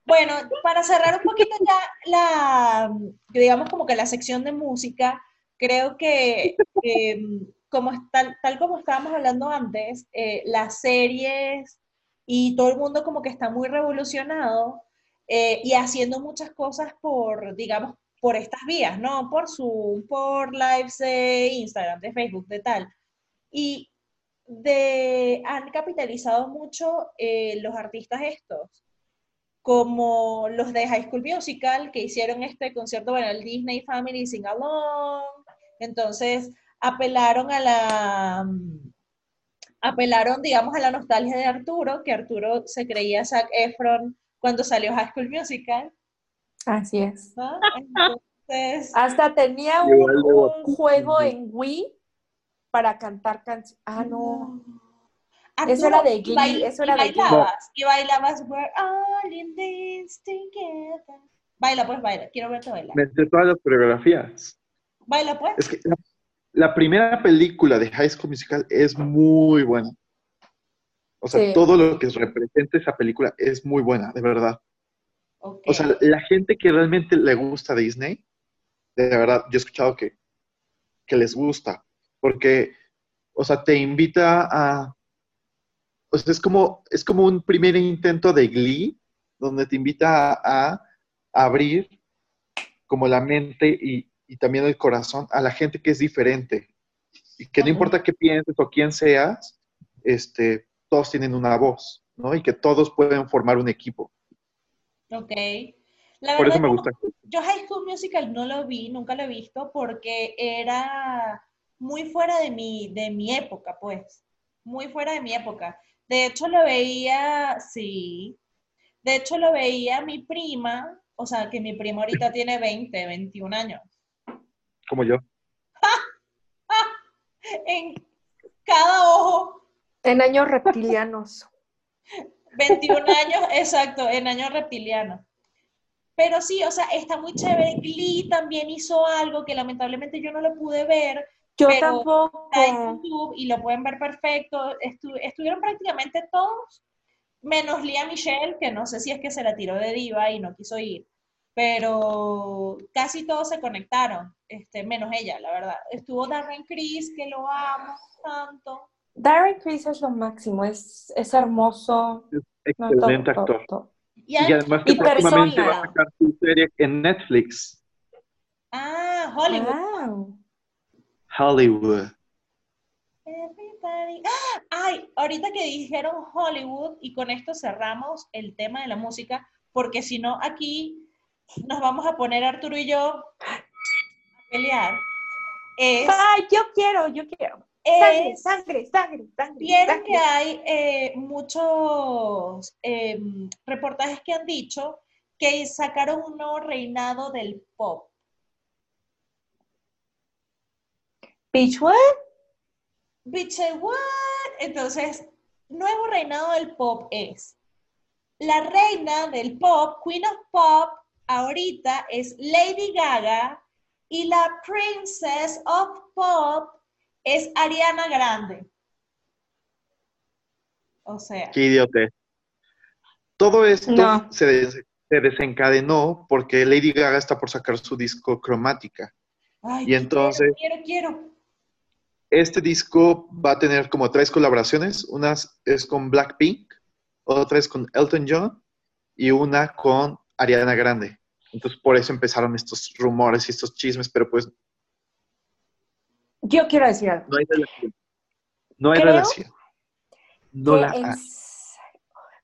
Speaker 2: Bueno, para cerrar un poquito ya la, digamos como que la sección de música, creo que eh, como tal, tal como estábamos hablando antes, eh, las series y todo el mundo como que está muy revolucionado eh, y haciendo muchas cosas por, digamos, por estas vías, ¿no? Por Zoom, por lives de Instagram, de Facebook, de tal. Y de, han capitalizado mucho eh, los artistas estos como los de High School Musical, que hicieron este concierto, bueno, el Disney Family Sing Along. Entonces, apelaron a la. Apelaron, digamos, a la nostalgia de Arturo, que Arturo se creía Zac Efron cuando salió High School Musical.
Speaker 3: Así es.
Speaker 2: ¿no? Entonces, [LAUGHS]
Speaker 3: Hasta tenía un, juego en Wii para cantar canciones. Ah, no.
Speaker 2: Arturo,
Speaker 3: Eso era de Glee,
Speaker 2: bail-
Speaker 3: eso
Speaker 2: y
Speaker 3: era de Glee.
Speaker 2: bailabas, y bailabas, we're all in this together. Baila, pues, baila. Quiero verte bailar.
Speaker 4: Entre todas las coreografías.
Speaker 2: Baila, pues.
Speaker 4: Es que la, primera película de High School Musical es muy buena. O sea,
Speaker 3: Sí.
Speaker 4: todo lo que representa esa película es muy buena, de verdad. O sea, la gente que realmente le gusta Disney, de verdad, yo he escuchado que, que les gusta, porque, o sea, te invita a, o sea, es como, es como un primer intento de Glee, donde te invita a, a abrir como la mente y, y también el corazón a la gente que es diferente. Y que no importa qué pienses o quién seas, este, todos tienen una voz, ¿no? Y que todos pueden formar un equipo.
Speaker 2: Ok. La
Speaker 4: Por eso me gusta.
Speaker 2: Yo High School Musical no lo vi, nunca lo he visto, porque era muy fuera de mi, de mi época, pues. Muy fuera de mi época. De hecho, lo veía, sí. De hecho, lo veía mi prima, o sea, que mi prima ahorita tiene 20, 21 años.
Speaker 4: Como yo. [LAUGHS]
Speaker 2: En cada ojo,
Speaker 3: En años reptilianos. [LAUGHS]
Speaker 2: 21 años, exacto, en año reptiliano. Pero sí, o sea, está muy chévere. Glee también hizo algo que lamentablemente yo no lo pude ver,
Speaker 3: Yo
Speaker 2: Pero
Speaker 3: tampoco.
Speaker 2: está en YouTube y lo pueden ver perfecto. Estu- estuvieron prácticamente todos, menos Lía Michelle, que no sé si es que se la tiró de diva y no quiso ir, pero casi todos se conectaron, este, menos ella, la verdad. Estuvo Darren Criss, que lo amo tanto.
Speaker 3: Darren Criss es lo máximo, es, es hermoso.
Speaker 4: Excelente
Speaker 3: todo,
Speaker 4: actor.
Speaker 3: todo.
Speaker 2: Y
Speaker 4: además que
Speaker 3: Y
Speaker 4: próximamente
Speaker 3: persona.
Speaker 4: va a sacar su serie en Netflix,
Speaker 2: ah, Hollywood.
Speaker 3: Wow.
Speaker 4: Hollywood.
Speaker 2: Everybody- ¡Ah! Ay, ahorita que dijeron Hollywood, y con esto cerramos el tema de la música, porque si no, aquí nos vamos a poner Arturo y yo a pelear. Es,
Speaker 3: Ay, yo quiero, yo quiero. Sangre, sangre, sangre, sangre.
Speaker 2: Vieron que hay eh, muchos em, reportajes que han dicho que sacaron un nuevo reinado del pop.
Speaker 3: ¿Bitch what?
Speaker 2: ¿Bitch what? Entonces, nuevo reinado del pop es la reina del pop, Queen of Pop, ahorita es Lady Gaga y la Princess of Pop es Ariana Grande. O sea,
Speaker 4: Qué idiote. Todo esto
Speaker 3: No.
Speaker 4: se, des- se desencadenó porque Lady Gaga está por sacar su disco Cromática.
Speaker 2: ay,
Speaker 4: Y entonces-
Speaker 2: quiero, quiero, quiero.
Speaker 4: Este disco va a tener como tres colaboraciones. Una es con Blackpink, otra es con Elton John y una con Ariana Grande. Entonces por eso empezaron estos rumores y estos chismes, pero pues
Speaker 3: Yo quiero decir algo.
Speaker 4: no hay relación. No hay
Speaker 3: Creo
Speaker 4: relación. No la
Speaker 3: en
Speaker 4: hay.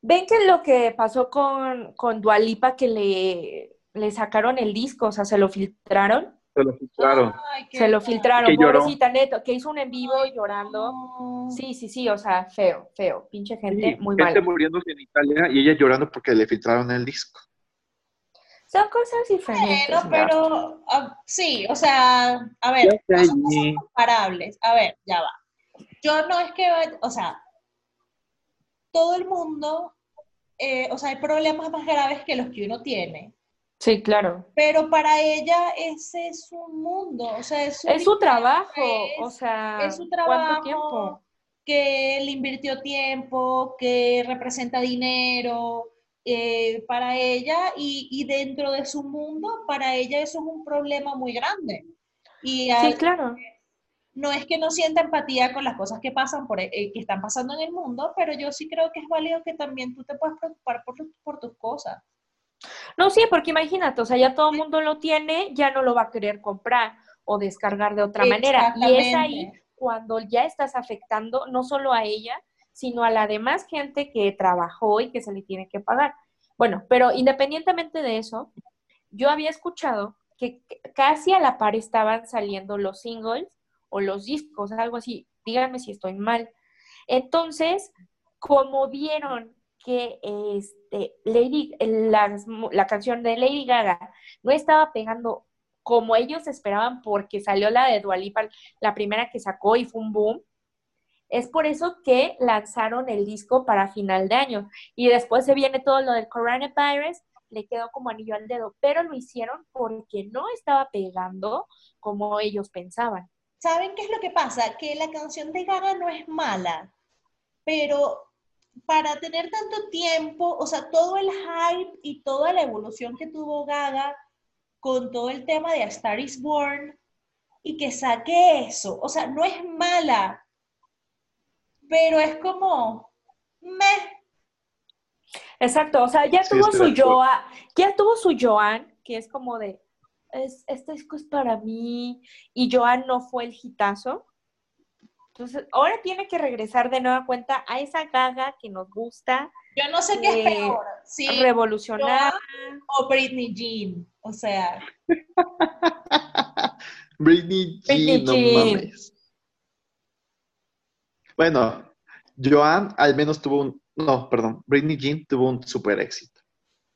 Speaker 3: Ven que lo que pasó con, con Dualipa, que le, le sacaron el disco, o sea, se lo filtraron.
Speaker 4: Se lo filtraron.
Speaker 2: Ay,
Speaker 3: Se lo
Speaker 2: mal.
Speaker 3: filtraron,
Speaker 4: Que lloró.
Speaker 3: pobrecita neto, que hizo un en vivo llorando.
Speaker 2: No.
Speaker 3: Sí, sí, sí, o sea, feo, feo, pinche gente
Speaker 4: Sí,
Speaker 3: muy
Speaker 4: gente
Speaker 3: mala.
Speaker 4: muriéndose en Italia y ella llorando porque le filtraron el disco.
Speaker 3: Son cosas diferentes.
Speaker 2: Bueno,
Speaker 3: ¿no?
Speaker 2: pero ah, sí, o sea, a ver, no son cosas comparables. A ver, ya va. Yo no es que, o sea, todo el mundo, eh, o sea, hay problemas más graves que los que uno tiene,
Speaker 3: Sí, claro.
Speaker 2: pero para ella ese es su mundo, o sea, es su,
Speaker 3: Es su trabajo,
Speaker 2: es-
Speaker 3: o sea,
Speaker 2: es su
Speaker 3: ¿cuánto
Speaker 2: trabajo,
Speaker 3: tiempo?
Speaker 2: que le invirtió tiempo, que representa dinero eh, para ella y, y dentro de su mundo, para ella eso es un problema muy grande. Y
Speaker 3: Sí, claro.
Speaker 2: no es que no sienta empatía con las cosas que pasan por, eh, que están pasando en el mundo, pero yo sí creo que es válido que también tú te puedas preocupar por, por tus cosas.
Speaker 3: No, sí, porque imagínate, o sea, ya todo el mundo lo tiene, ya no lo va a querer comprar o descargar de otra manera. Y es ahí cuando ya estás afectando no solo a ella, sino a la demás gente que trabajó y que se le tiene que pagar. Bueno, pero independientemente de eso, yo había escuchado que casi a la par estaban saliendo los singles o los discos, algo así. Díganme si estoy mal. Entonces, como vieron que este, Lady, la canción de Lady Gaga no estaba pegando como ellos esperaban porque salió la de Dua Lipa, la primera que sacó y fue un boom, es por eso que lanzaron el disco para final de año. Y después se viene todo lo del coronavirus, le quedó como anillo al dedo, pero lo hicieron porque no estaba pegando como ellos pensaban.
Speaker 2: ¿Saben qué es lo que pasa? Que la canción de Gaga no es mala, pero para tener tanto tiempo, o sea, todo el hype y toda la evolución que tuvo Gaga con todo el tema de A Star is Born y que saque eso, o sea, no es mala, pero es como, meh,
Speaker 3: Exacto, o sea, ya
Speaker 4: Sí,
Speaker 3: tuvo su. Joan, ya tuvo su Joan, que es como de, es, este disco es para mí, y Joan no fue el hitazo. Entonces, ahora tiene que regresar de nueva cuenta a esa gaga que nos gusta,
Speaker 2: yo no sé qué es peor, si
Speaker 3: revolucionar.
Speaker 2: O Britney Jean, o sea, [LAUGHS]
Speaker 4: Britney Jean,
Speaker 3: Britney
Speaker 4: no
Speaker 3: Jean.
Speaker 4: mames. Bueno, Joan al menos tuvo un. No, perdón. Britney Jean tuvo un super éxito.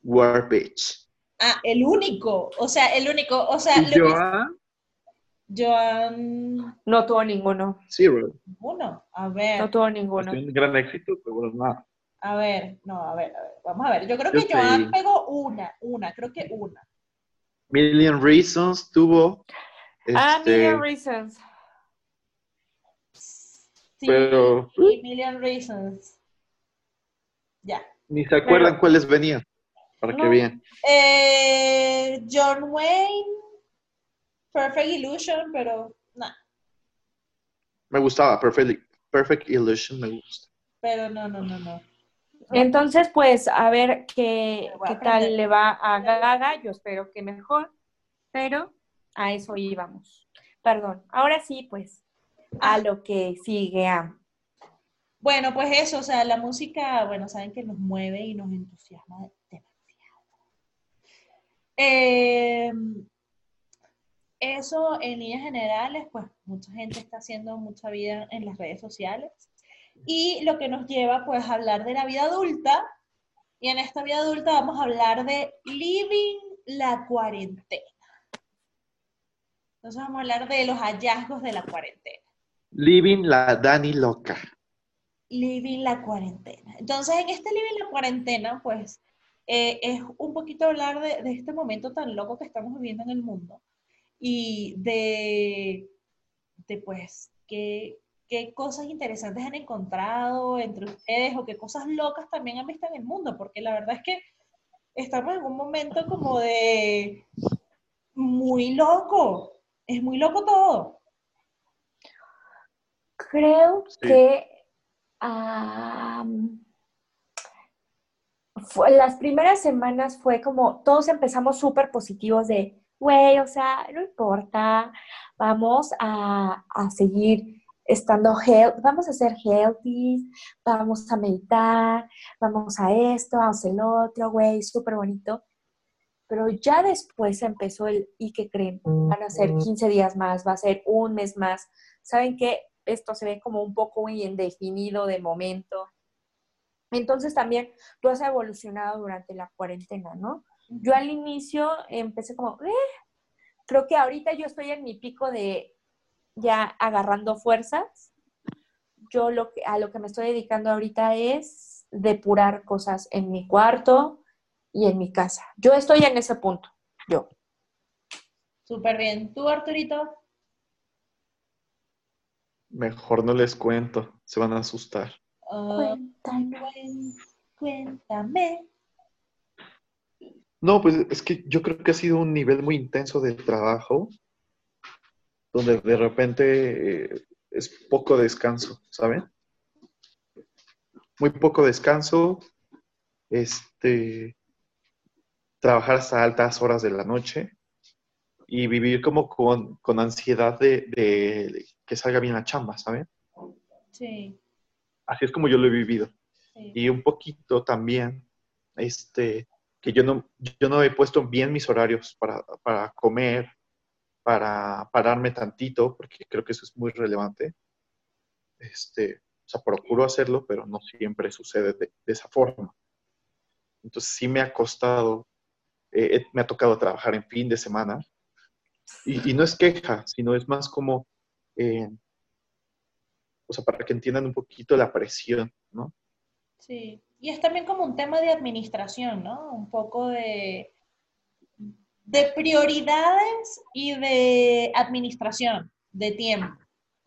Speaker 4: War Bitch.
Speaker 2: ah, el único, o sea, el único, o sea,
Speaker 4: Y
Speaker 2: lo que-
Speaker 4: Joan,
Speaker 2: Joan,
Speaker 3: No tuvo ninguno,
Speaker 4: zero.
Speaker 2: uno, a ver.
Speaker 3: no tuvo ninguno.
Speaker 4: Fue un gran éxito, pero bueno, nada.
Speaker 2: A ver, no, a ver, a ver, vamos a ver. Yo creo
Speaker 4: Yo
Speaker 2: que Joan
Speaker 4: sé.
Speaker 2: pegó una, una, creo que una.
Speaker 4: Million Reasons tuvo.
Speaker 3: Ah,
Speaker 4: este,
Speaker 3: Million Reasons.
Speaker 2: Sí,
Speaker 4: Pero-
Speaker 2: sí, Million Reasons. Ya.
Speaker 4: ni se acuerdan
Speaker 3: Pero-
Speaker 4: cuáles venían. Para que
Speaker 3: No.
Speaker 4: vean.
Speaker 2: Eh, John Wayne, Perfect Illusion, pero no,
Speaker 4: Me gustaba. Perfect, Perfect Illusion me gusta.
Speaker 2: pero no, no, no, no.
Speaker 3: Entonces, pues, a ver qué, qué tal le va a Gaga. Yo espero que mejor, pero a eso íbamos. Perdón. Ahora sí, pues, a lo que sigue.
Speaker 2: Bueno, pues eso, o sea, la música, bueno, saben que nos mueve y nos entusiasma demasiado. Eh, eso en líneas generales, pues mucha gente está haciendo mucha vida en las redes sociales. Y lo que nos lleva, pues, a hablar de la vida adulta. Y en esta vida adulta vamos a hablar de living la cuarentena. Entonces vamos a hablar de los hallazgos de la cuarentena.
Speaker 4: Living la Dani loca.
Speaker 2: Living la cuarentena. Entonces, en este Living la cuarentena, pues, eh, es un poquito hablar de, este momento tan loco que estamos viviendo en el mundo y de, de pues, qué, qué cosas interesantes han encontrado entre ustedes o qué cosas locas también han visto en el mundo, porque la verdad es que estamos en un momento como de muy loco, es muy loco todo.
Speaker 3: Creo
Speaker 4: Sí.
Speaker 3: que fue- las primeras semanas fue como todos empezamos súper positivos de, güey, o sea, no importa, vamos a, a seguir estando healthy, vamos a ser healthy, vamos a meditar, vamos a esto, vamos al otro, güey, súper bonito. Pero ya después empezó el, ¿y qué creen? Van a ser 15 días más, va a ser un mes más. ¿Saben qué? Esto se ve como un poco muy indefinido de momento. Entonces también tú has evolucionado durante la cuarentena, ¿no? Yo al inicio empecé como, "Eh". creo que ahorita yo estoy en mi pico de ya agarrando fuerzas. Yo lo que, a lo que me estoy dedicando ahorita es depurar cosas en mi cuarto y en mi casa. Yo estoy en ese punto, yo.
Speaker 2: Súper bien. ¿Tú, Arturito?
Speaker 4: Mejor no les cuento, se van a asustar.
Speaker 3: Cuéntame.
Speaker 2: cuéntame.
Speaker 4: No, pues es que yo creo que ha sido un nivel muy intenso de trabajo, donde de repente eh, es poco descanso, ¿saben? Muy poco descanso, este, trabajar hasta altas horas de la noche y vivir como con, con ansiedad de, de que salga bien la chamba, ¿saben?
Speaker 2: Sí,
Speaker 4: Así es como yo lo he vivido.
Speaker 2: sí.
Speaker 4: y un poquito también, este, que yo no, yo no he puesto bien mis horarios para, para comer, para pararme tantito, porque creo que eso es muy relevante. Este, o sea, procuro hacerlo, pero no siempre sucede de, de esa forma. Entonces sí me ha costado, eh, eh, me ha tocado trabajar en fin de semana. Y, y no es queja, sino es más como, eh, o sea, para que entiendan un poquito la presión, ¿no?
Speaker 2: Sí, y es también como un tema de administración, ¿no? Un poco de, de prioridades y de administración de tiempo.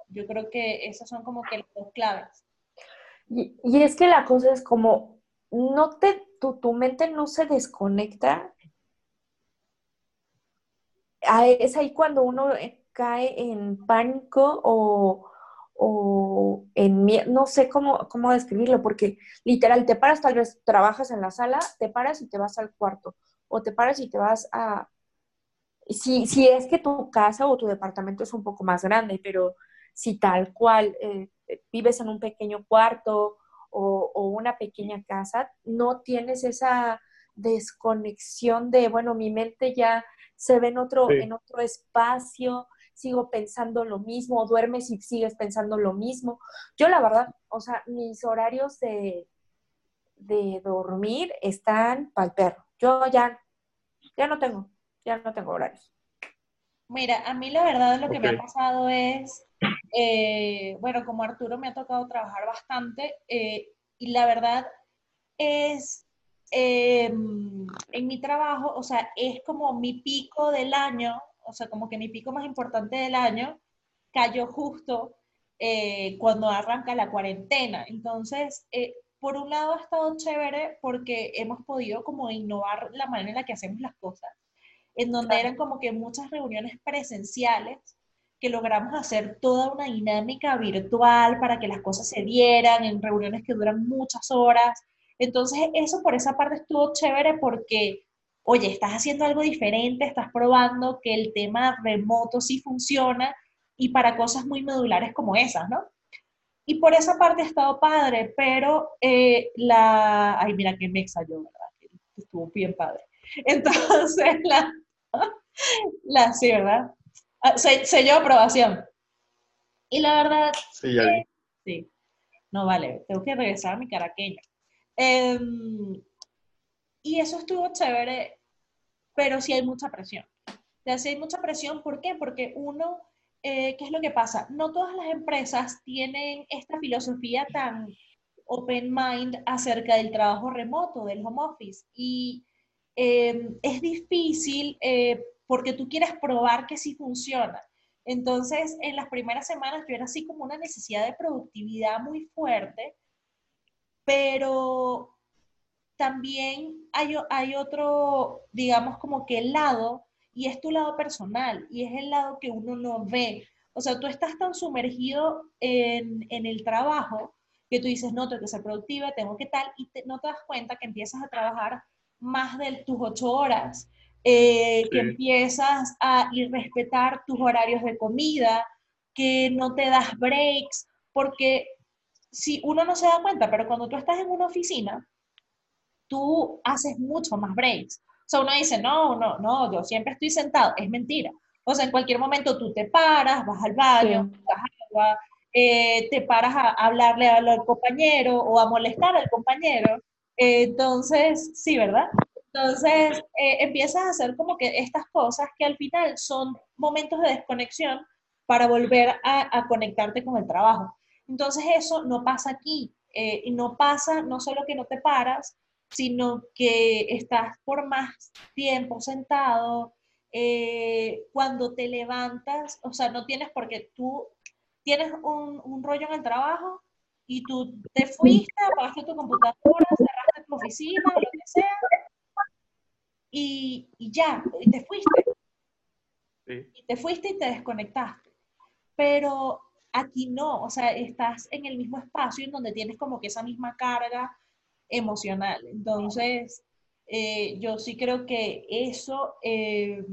Speaker 2: Yo creo que esas son como que las dos claves.
Speaker 3: Y, y es que la cosa es como, no te, tu, tu mente no se desconecta. Es ahí cuando uno eh, cae en pánico o, o en miedo, no sé cómo, cómo describirlo, porque literal te paras, tal vez trabajas en la sala, te paras y te vas al cuarto, o te paras y te vas a... Si, si es que tu casa o tu departamento es un poco más grande, pero si tal cual eh, vives en un pequeño cuarto o una pequeña casa, no tienes esa desconexión de, bueno, mi mente ya se ve en otro,
Speaker 4: Sí.
Speaker 3: en otro espacio, sigo pensando lo mismo, duermes y sigues pensando lo mismo. Yo la verdad, o sea, mis horarios de, de dormir están para el perro. Yo ya, ya no tengo, ya no tengo horarios.
Speaker 2: Mira, a mí la verdad lo que me ha pasado es, eh, bueno, como Arturo me ha tocado trabajar bastante eh, y la verdad es, eh, en mi trabajo, o sea, es como mi pico del año, o sea, como que mi pico más importante del año cayó justo eh, cuando arranca la cuarentena. Entonces, eh, por un lado ha estado chévere porque hemos podido como innovar la manera en la que hacemos las cosas en donde
Speaker 3: Claro.
Speaker 2: eran como que muchas reuniones presenciales que logramos hacer toda una dinámica virtual para que las cosas se dieran en reuniones que duran muchas horas. Entonces, eso por esa parte estuvo chévere porque, oye, estás haciendo algo diferente, estás probando que el tema remoto sí funciona y para cosas muy medulares como esas, ¿no? Y por esa parte ha estado padre, pero eh, la... Ay, mira qué mexa yo, ¿verdad? Que Estuvo bien padre. [LAUGHS] Entonces, la, [LAUGHS] la sí, ¿verdad? Ah, se- Sello de aprobación. Y la verdad,
Speaker 4: Sí, ya
Speaker 2: sí. No vale, tengo que regresar a mi caraqueña. Em, y eso estuvo chévere, pero sí hay mucha presión. te hace mucha presión. ¿Por qué? Porque uno, eh, ¿qué es lo que pasa? No todas las empresas tienen esta filosofía tan open mind acerca del trabajo remoto, del home office. Y eh, es difícil eh, porque tú quieres probar que sí funciona. Entonces, en las primeras semanas yo era así como una necesidad de productividad muy fuerte, pero también hay, hay otro, digamos, como que el lado, y es tu lado personal, y es el lado que uno no ve. O sea, tú estás tan sumergido en, en el trabajo que tú dices, no, tengo que ser productiva, tengo que tal, y no te das cuenta que empiezas a trabajar más de tus ocho horas, eh, que empiezas a irrespetar tus horarios de comida, que no te das breaks, porque si uno no se da cuenta, pero cuando tú estás en una oficina, tú haces mucho más breaks. O sea, uno dice, no, no, no, yo siempre estoy sentado. Es mentira. O sea, en cualquier momento tú te paras, vas al baño, vas agua, eh, te paras a hablarle al compañero o a molestar al compañero. Eh, entonces, sí, ¿verdad? Entonces, eh, empiezas a hacer como que estas cosas que al final son momentos de desconexión para volver a, a conectarte con el trabajo. Entonces, eso no pasa aquí. y no pasa, no solo que no te paras, sino que estás por más tiempo sentado. Eh, cuando te levantas, o sea, no tienes porque tú tienes un, un, rollo en el trabajo y tú te fuiste, apagaste tu computadora, cerraste tu oficina, lo que sea, y, y ya, y te fuiste. Sí. Y te fuiste y te desconectaste. Pero aquí no, o sea, estás en el mismo espacio en donde tienes como que esa misma carga emocional. Entonces, eh, yo sí creo que eso eh,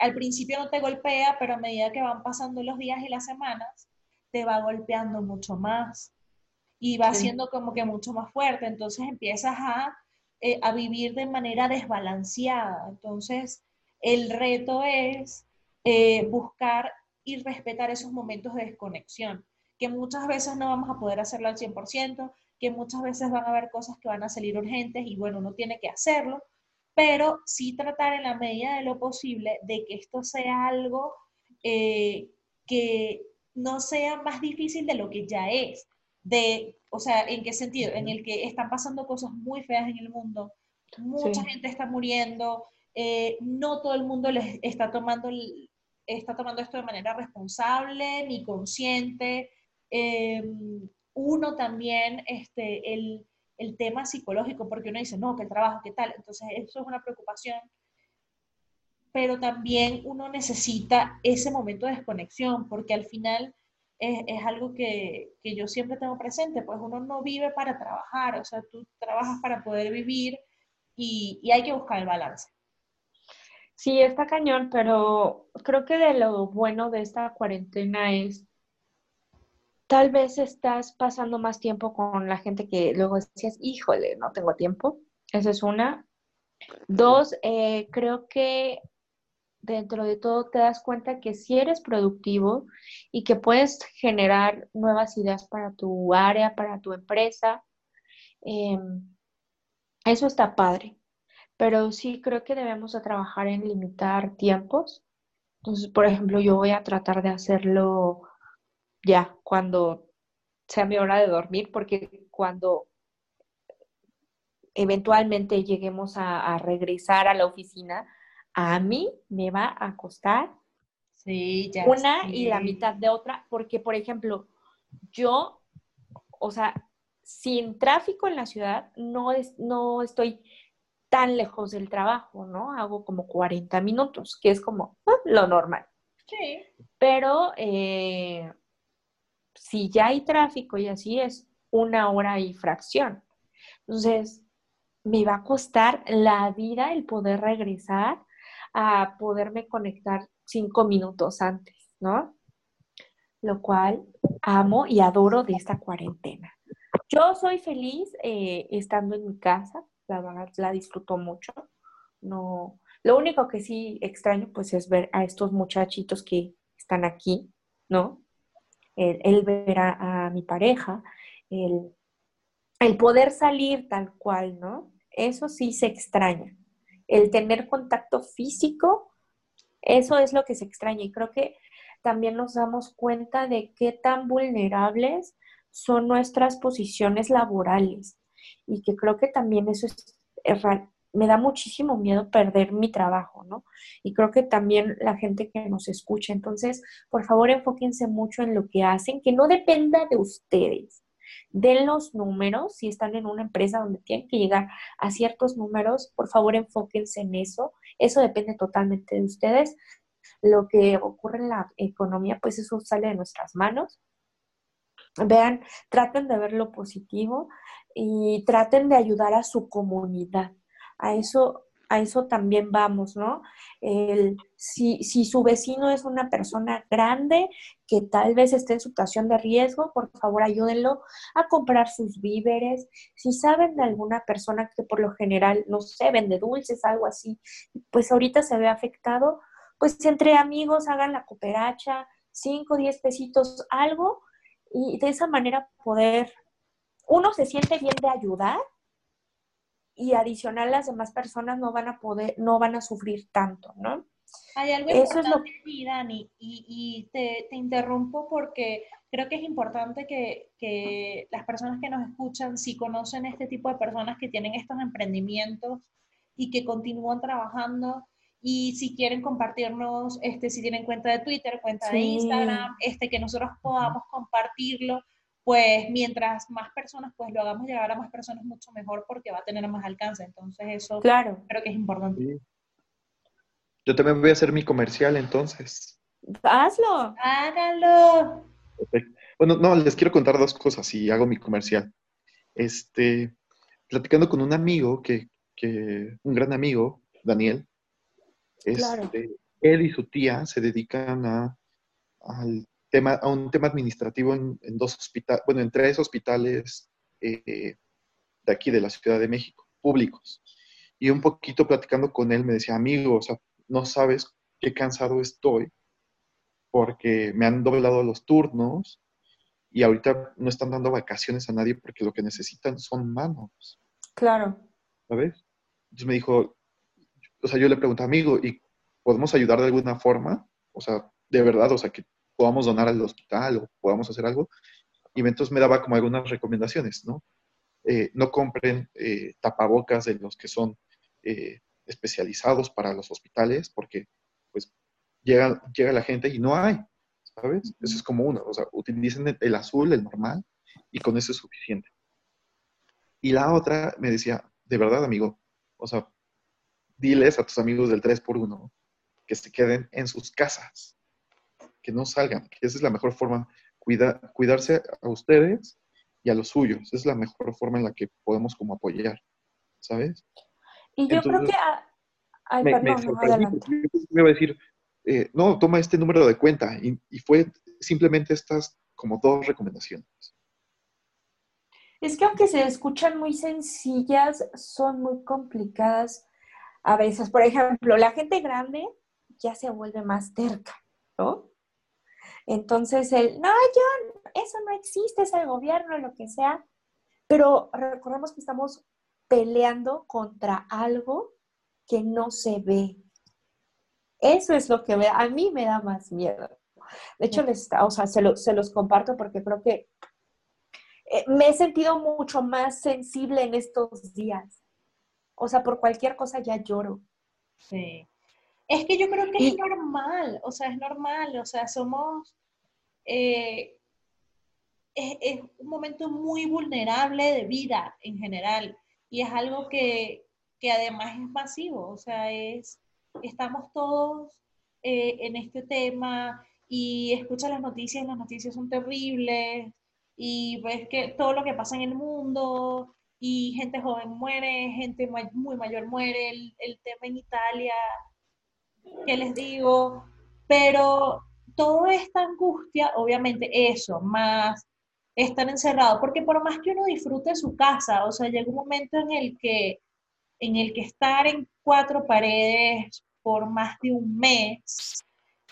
Speaker 2: al principio no te golpea, pero a medida que van pasando los días y las semanas, te va golpeando mucho más y va siendo como que mucho más fuerte. Entonces empiezas a, eh, a vivir de manera desbalanceada. Entonces, el reto es buscar y respetar esos momentos de desconexión, que muchas veces no vamos a poder hacerlo al 100%, que muchas veces van a haber cosas que van a salir urgentes y bueno, uno tiene que hacerlo, pero sí tratar en la medida de lo posible de que esto sea algo eh, que no sea más difícil de lo que ya es. De, o sea, ¿en qué sentido? En el que están pasando cosas muy feas en el mundo, mucha gente está muriendo, eh, no todo el mundo les está tomando, está tomando esto de manera responsable ni consciente. Eh, uno también este, el, el, tema psicológico, porque uno dice, no, que el trabajo, ¿qué tal? Entonces, eso es una preocupación. Pero también uno necesita ese momento de desconexión, porque al final es, es algo que, que, yo siempre tengo presente, pues uno no vive para trabajar, o sea, tú trabajas para poder vivir y, y hay que buscar el balance.
Speaker 3: Sí, está cañón, pero creo que de lo bueno de esta cuarentena es tal vez estás pasando más tiempo con la gente que luego decías, híjole, no tengo tiempo. Esa es una. Dos, eh, creo que dentro de todo te das cuenta que si eres productivo y que puedes generar nuevas ideas para tu área, para tu empresa. Em, eso está padre, pero sí creo que debemos de trabajar en limitar tiempos. Entonces, por ejemplo, yo voy a tratar de hacerlo ya cuando sea mi hora de dormir, porque cuando eventualmente lleguemos a, regresar a la oficina, a mí me va a costar
Speaker 2: sí, ya
Speaker 3: una y la mitad de otra, porque, por ejemplo, yo, o sea, sin tráfico en la ciudad, no, es, no estoy tan lejos del trabajo, ¿no? Hago como 40 minutos, que es como ah, lo normal.
Speaker 2: Sí.
Speaker 3: Pero eh, si ya hay tráfico y así es una hora y fracción. Entonces, me va a costar la vida el poder regresar a poderme conectar cinco minutos antes, ¿no? Lo cual amo y adoro de esta cuarentena. Yo soy feliz eh, estando en mi casa, la verdad la disfruto mucho. No, lo único que sí extraño pues es ver a estos muchachitos que están aquí, ¿no? el, ver a, mi pareja, el, el poder salir tal cual, ¿no? Eso sí se extraña. El tener contacto físico Eso es lo que se extraña y creo que también nos damos cuenta de qué tan vulnerables son nuestras posiciones laborales y que creo que también eso es, me da muchísimo miedo perder mi trabajo, ¿no? Y creo que también la gente que nos escucha, entonces, por favor, enfóquense mucho en lo que hacen, que no dependa de ustedes. Den los números, si están en una empresa donde tienen que llegar a ciertos números, por favor enfóquense en eso. Eso depende totalmente de ustedes. Lo que ocurre en la economía, pues eso sale de nuestras manos. Vean, traten de ver lo positivo y traten de ayudar a su comunidad. A eso a eso también vamos, ¿no? El, si, si, su vecino es una persona grande que tal vez esté en situación de riesgo, por favor ayúdenlo a comprar sus víveres. Si saben de alguna persona que por lo general, no sé, vende dulces, algo así, pues ahorita se ve afectado, pues entre amigos hagan la cooperacha, 5, 10 pesitos, algo, y de esa manera poder, uno se siente bien de ayudar y adicional las demás personas no van a poder, no van a sufrir tanto, ¿no?
Speaker 2: Hay algo Eso importante es lo... Dani, y, y te, te, interrumpo porque creo que es importante que, que, las personas que nos escuchan, si conocen este tipo de personas que tienen estos emprendimientos y que continúan trabajando, y si quieren compartirnos, este, si tienen cuenta de Twitter, cuenta de Instagram, este, que nosotros podamos compartirlo pues mientras más personas, pues lo hagamos llegar a más personas mucho mejor porque va a tener más alcance. Entonces eso
Speaker 3: claro.
Speaker 2: creo que es importante.
Speaker 4: Yo también voy a hacer mi comercial entonces.
Speaker 3: Hazlo.
Speaker 2: Hágalo.
Speaker 4: Bueno, no, les quiero contar dos cosas si hago mi comercial. Este, platicando con un amigo que, que un gran amigo, Daniel, este, él y su tía se dedican a, al tema, a un tema administrativo en, dos hospitales, bueno, en tres hospitales eh, de aquí de la Ciudad de México, públicos. Y un poquito platicando con él me decía, amigo, o sea, no sabes qué cansado estoy porque me han doblado los turnos y ahorita no están dando vacaciones a nadie porque lo que necesitan son manos.
Speaker 3: Claro.
Speaker 4: ¿Sabes? Entonces me dijo, o sea, yo le pregunté, amigo, ¿y podemos ayudar de alguna forma? O sea, de verdad, o sea, que podamos donar al hospital o podamos hacer algo. Y entonces me daba como algunas recomendaciones, ¿no? Eh, no compren eh, tapabocas de los que son eh, especializados para los hospitales porque pues llega, llega la gente y no hay, ¿sabes? Eso es como uno, o sea, utilicen el azul, el normal, y con eso es suficiente. Y la otra me decía, de verdad, amigo, o sea, diles a tus amigos del 3x1 que se queden en sus casas, que no salgan, que esa es la mejor forma, cuida, cuidarse a ustedes y a los suyos, esa es la mejor forma en la que podemos como apoyar, ¿sabes?
Speaker 3: Y yo creo que... Ay, me, perdón, me, adelante.
Speaker 4: me iba a decir, eh, no, toma este número de cuenta, y, y fue simplemente estas como dos recomendaciones.
Speaker 3: Es que aunque se escuchan muy sencillas, son muy complicadas a veces. Por ejemplo, la gente grande ya se vuelve más terca, ¿no? Entonces, el, no, yo, eso no existe, es el gobierno, lo que sea. Pero recordemos que estamos peleando contra algo que no se ve. Eso es lo que a mí me da más miedo. De hecho, les, o sea, se, se los comparto porque creo que eh, me he sentido mucho más sensible en estos días. O sea, por cualquier cosa ya lloro.
Speaker 2: Sí. Es que yo creo que es normal, o sea, es normal, o sea, somos, eh, es, un momento muy vulnerable de vida en general y es algo que, además es masivo, o sea, es, estamos todos eh, en este tema y escuchas las noticias, las noticias son terribles y ves que todo lo que pasa en el mundo y gente joven muere, gente muy mayor muere, el, el tema en Italia ¿qué les digo? Pero toda esta angustia, obviamente eso, más estar encerrado, porque por más que uno disfrute su casa, o sea, llega un momento en el que, en el que estar en cuatro paredes por más de un mes,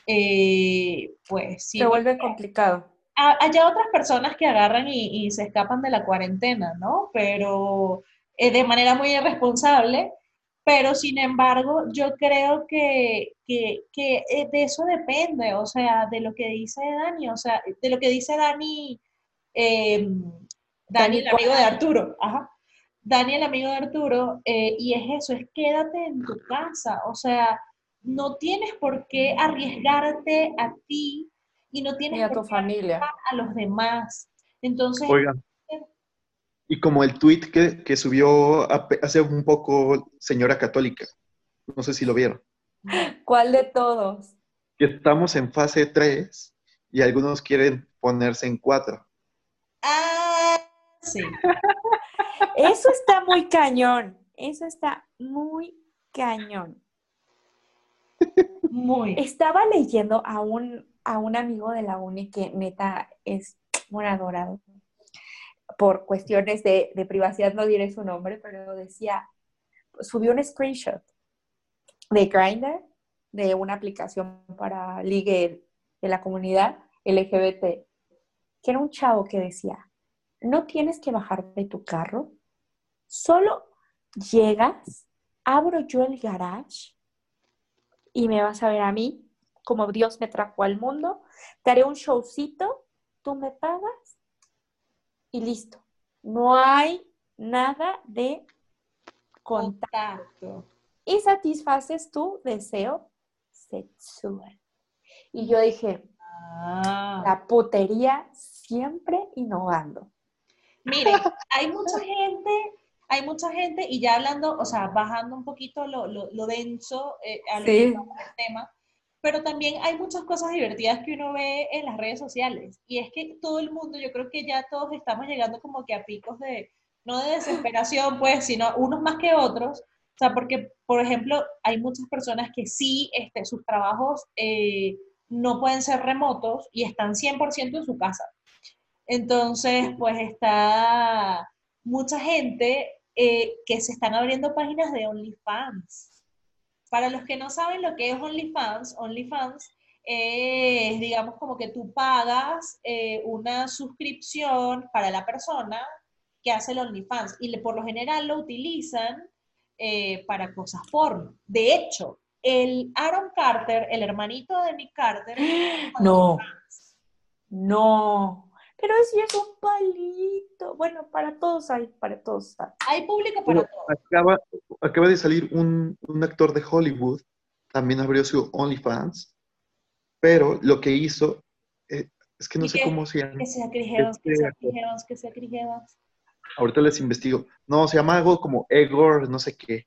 Speaker 2: eh, pues sí.
Speaker 3: Se vuelve complicado.
Speaker 2: Hay otras personas que agarran y, se escapan de la cuarentena, ¿no? Pero eh, de manera muy irresponsable, pero sin embargo, yo creo que, que, que, eh, de eso depende, o sea, de lo que dice Dani, o sea, de lo que dice Dani, eh, Dani, el amigo de Arturo, ajá. Dani, el amigo de Arturo, eh, y es eso, es quédate en tu casa, o sea, no tienes por qué arriesgarte a ti y no tienes
Speaker 3: Y a tu familia.
Speaker 2: a los demás. Entonces,
Speaker 4: Oigan. Y como el tweet que, que subió hace un poco señora católica, no sé si lo vieron,
Speaker 3: ¿Cuál de todos?
Speaker 4: que estamos en fase 3 y algunos quieren ponerse en 4.
Speaker 2: ah, sí. [LAUGHS]
Speaker 3: Eso está muy cañón. Eso está muy cañón.
Speaker 2: Muy.
Speaker 3: Estaba leyendo a un, a un amigo de la uni que neta es un adorado. Por cuestiones de, privacidad no diré su nombre, pero decía, subió un screenshot de Grindr, de una aplicación para ligue de la comunidad LGBT, que era un chavo que decía, no tienes que bajar de tu carro, solo llegas, abro yo el garage y me vas a ver a mí como Dios me trajo al mundo, te haré un showcito, tú me pagas y listo. No hay nada de contacto
Speaker 2: Contacto.
Speaker 3: y satisfaces tu deseo sexual. Y yo dije,
Speaker 2: Ah.
Speaker 3: la putería siempre innovando.
Speaker 2: Miren, [LAUGHS] hay mucha gente, hay mucha gente, y ya hablando, o sea, bajando un poquito lo, lo, lo denso eh, a lo
Speaker 3: Sí.
Speaker 2: que el tema, pero también hay muchas cosas divertidas que uno ve en las redes sociales. Y es que todo el mundo, yo creo que ya todos estamos llegando como que a picos de, no de desesperación, pues, sino unos más que otros. O sea, porque, por ejemplo, hay muchas personas que sí, este, sus trabajos eh, no pueden ser remotos y están 100% en su casa. Entonces, pues está mucha gente eh, que se están abriendo páginas de OnlyFans. Para los que no saben lo que es OnlyFans, OnlyFans es, digamos, como que tú pagas eh, una suscripción para la persona que hace el OnlyFans y por lo general lo utilizan eh, para cosas porno. De hecho, el Aaron Carter, el hermanito de Nick Carter, [GASPS]
Speaker 3: No, no. Pero ese es un palito. Bueno, para todos hay, para todos hay.
Speaker 2: hay público para
Speaker 4: Pero
Speaker 2: todo.
Speaker 4: acaba, acaba de salir un, un actor de Hollywood, también abrió su OnlyFans, pero lo que hizo, eh, es que no
Speaker 2: ¿Y
Speaker 4: sé
Speaker 2: qué?
Speaker 4: cómo se llama,
Speaker 2: Que sea Chris Evans, que sea. Chris Evans, que sea Chris Evans.
Speaker 4: ahorita les investigo, no, se llama algo como Egor, no sé qué.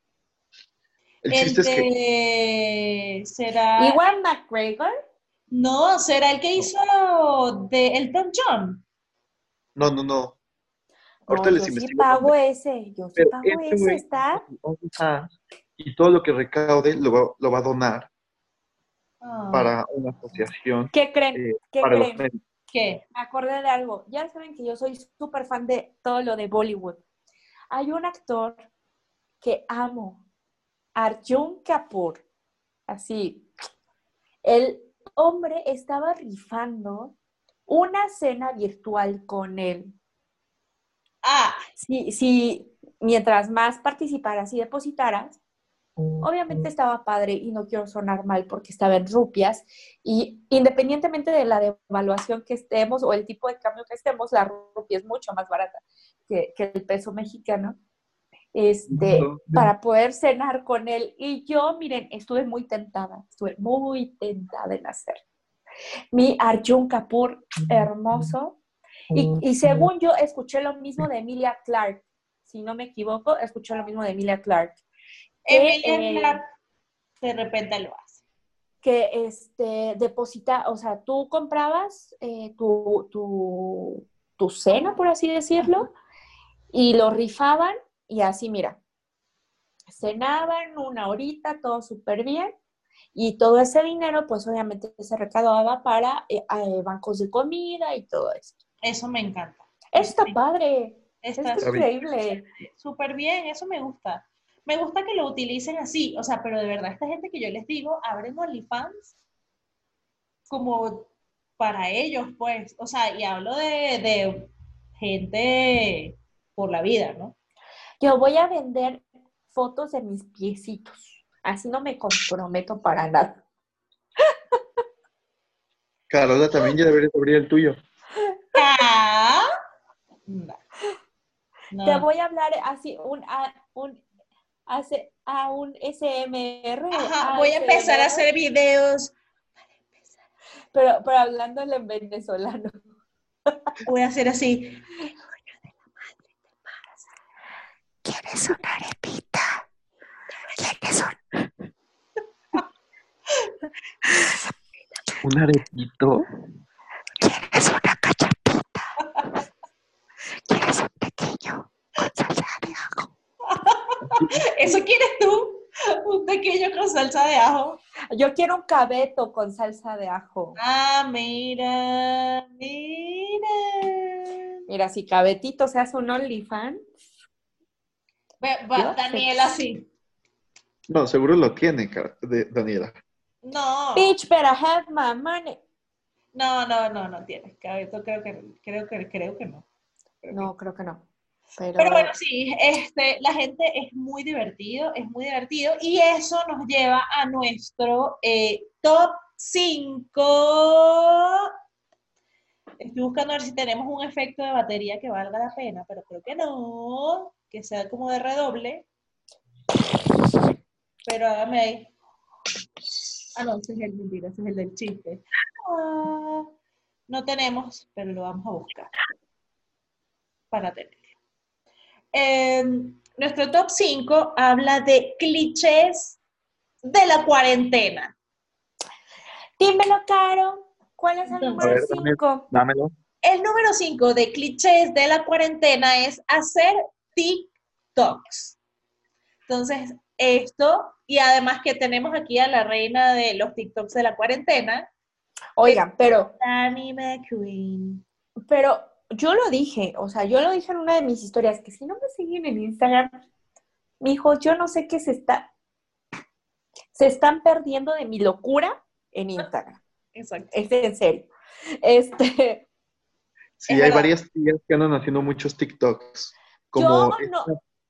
Speaker 4: El
Speaker 2: El
Speaker 4: chiste es que
Speaker 2: de- será.
Speaker 3: Igual McGregor.
Speaker 2: No, será el que hizo de Elton John.
Speaker 4: no, no, no. Ahorita
Speaker 3: No,
Speaker 4: les
Speaker 3: yo sí
Speaker 4: investigo.
Speaker 3: pago ese. Yo sí pago
Speaker 4: este
Speaker 3: ese. Está.
Speaker 4: Y todo lo que recaude lo va, lo va a donar
Speaker 2: Ah,
Speaker 4: para una asociación
Speaker 3: ¿Qué creen?
Speaker 4: eh,
Speaker 3: ¿Qué
Speaker 4: para
Speaker 3: creen?
Speaker 2: ¿Qué?
Speaker 3: Me acordé de algo. Ya saben que yo soy súper fan de todo lo de Bollywood. Hay un actor que amo, Arjun Kapoor. Así. El hombre estaba rifando una cena virtual con él.
Speaker 2: Ah,
Speaker 3: Si, si mientras más participaras y depositaras, obviamente estaba padre y no quiero sonar mal porque estaba en rupias y independientemente de la devaluación que estemos o el tipo de cambio que estemos, la rupia es mucho más barata que, que el peso mexicano. Este, para poder cenar con él. Y yo, miren, estuve muy tentada, estuve muy tentada en hacer. Mi Arjun Kapoor, hermoso. Y, y según yo, escuché lo mismo de Emilia Clark. Si no me equivoco, escuché lo mismo de Emilia Clark.
Speaker 2: Emilia
Speaker 3: eh,
Speaker 2: Clarke de repente lo hace.
Speaker 3: que este, deposita, o sea, tú comprabas eh, tu, tu, tu cena, por así decirlo, y lo rifaban y así, mira, cenaban una horita, todo súper bien, y todo ese dinero, pues obviamente se recaudaba para eh, eh, bancos de comida y todo eso.
Speaker 2: Eso me encanta.
Speaker 3: Está
Speaker 2: Sí.
Speaker 3: padre,
Speaker 2: Está
Speaker 3: increíble.
Speaker 2: súper bien, eso me gusta. Me gusta que lo utilicen así, o sea, pero de verdad, esta gente que yo les digo, abren OnlyFans como para ellos, pues, o sea, y hablo de, de gente por la vida, ¿no?
Speaker 3: Yo voy a vender fotos de mis piecitos. Así no me comprometo para nada.
Speaker 4: Carola también ya debería abrir el tuyo.
Speaker 2: Ah, no. No.
Speaker 3: Te voy a hablar así, un, a, un, hace- a un SMR.
Speaker 2: Ajá, voy a empezar a hacer videos.
Speaker 3: Pero, pero hablándole en venezolano.
Speaker 2: Voy a hacer así.
Speaker 3: ¿Quieres una arepita? ¿Quieres un...
Speaker 4: ¿Un arepito?
Speaker 3: ¿Quieres una cachapita? ¿Quieres un pequeño con salsa de ajo?
Speaker 2: ¿Eso quieres tú? Un pequeño con salsa de ajo.
Speaker 3: Yo quiero un cabeto con salsa de ajo.
Speaker 2: Ah, mira, mira.
Speaker 3: Mira, si cabetito se hace un OnlyFans.
Speaker 2: Ve- va-
Speaker 3: Yo
Speaker 2: Daniela, sí.
Speaker 4: No, seguro lo tiene, de- Daniela.
Speaker 2: No,
Speaker 3: Bitch, better have my money.
Speaker 2: no, no, no, no tienes. Cabeto, creo que, creo que, creo que no. Creo que
Speaker 3: No, creo que no. Pero,
Speaker 2: Pero bueno, sí, este, la gente es muy divertido, es muy divertido y eso nos lleva a nuestro eh, top 5. Estoy buscando a ver si tenemos un efecto de batería que valga la pena, pero creo que no, que sea como de redoble. Pero hágame ahí. Ah, no, ese es el mentira, ese es el del chiste. Ah, no tenemos, pero lo vamos a buscar para tener. Eh, nuestro top 5 habla de clichés de la cuarentena.
Speaker 3: dímelo, Caro. ¿Cuál es el número
Speaker 4: A ver, dame-
Speaker 3: 5?
Speaker 4: Dámelo.
Speaker 2: El número 5 de clichés de la cuarentena es hacer TikToks. Entonces, esto, y además que tenemos aquí a la reina de los TikToks de la cuarentena,
Speaker 3: Oigan, pero,
Speaker 2: Danny McQueen.
Speaker 3: pero yo lo dije, o sea, yo lo dije en una de mis historias, que si no me siguen en Instagram, mijo, yo no sé qué se está, se están perdiendo de mi locura en Instagram.
Speaker 2: Exacto.
Speaker 3: Es en serio. Este,
Speaker 4: Sí, hay
Speaker 2: verdad.
Speaker 4: varias tías que andan haciendo muchos TikToks. Como
Speaker 3: Yo no-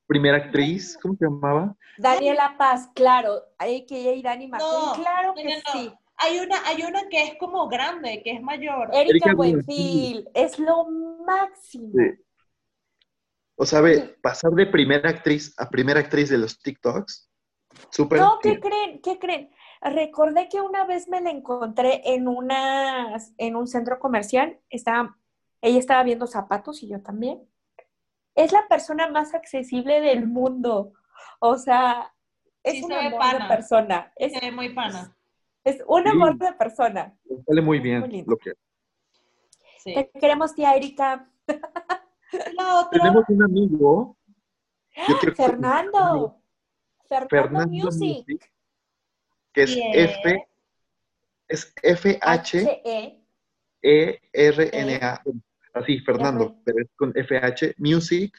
Speaker 4: primera actriz, ¿cómo se llamaba?
Speaker 3: Daniela Paz, claro, a.k.a. Dani McQueen,
Speaker 2: No,
Speaker 3: claro que
Speaker 2: no, no.
Speaker 3: sí.
Speaker 2: Hay una, hay una que es como grande, que es mayor.
Speaker 3: Erika
Speaker 4: Erika
Speaker 3: Buenfil, es lo máximo.
Speaker 4: Sí. O sea, ve, pasar de primera actriz a primera actriz de los TikToks, súper
Speaker 3: No, ¿qué creen? ¿Qué creen? Recordé que una vez me la encontré en, una, en un centro comercial. Estaba, ella estaba viendo zapatos y yo también. Es la persona más accesible del mundo. O sea, es
Speaker 2: Sí,
Speaker 3: un
Speaker 2: se ve
Speaker 3: amor
Speaker 2: pana.
Speaker 3: de persona. Es,
Speaker 2: Se ve muy pana.
Speaker 3: es un
Speaker 4: Sí.
Speaker 3: amor de persona.
Speaker 4: Sale muy bien lo que
Speaker 2: Sí.
Speaker 3: Te queremos, tía Erika.
Speaker 2: La otra,
Speaker 4: Tenemos un amigo.
Speaker 3: Fernando. Fernando,
Speaker 4: Fernando
Speaker 3: Music.
Speaker 4: Music, que es. F, es F-H-E-R-N-A.
Speaker 3: H-E.
Speaker 4: Así, Fernando, pero es con FH Music.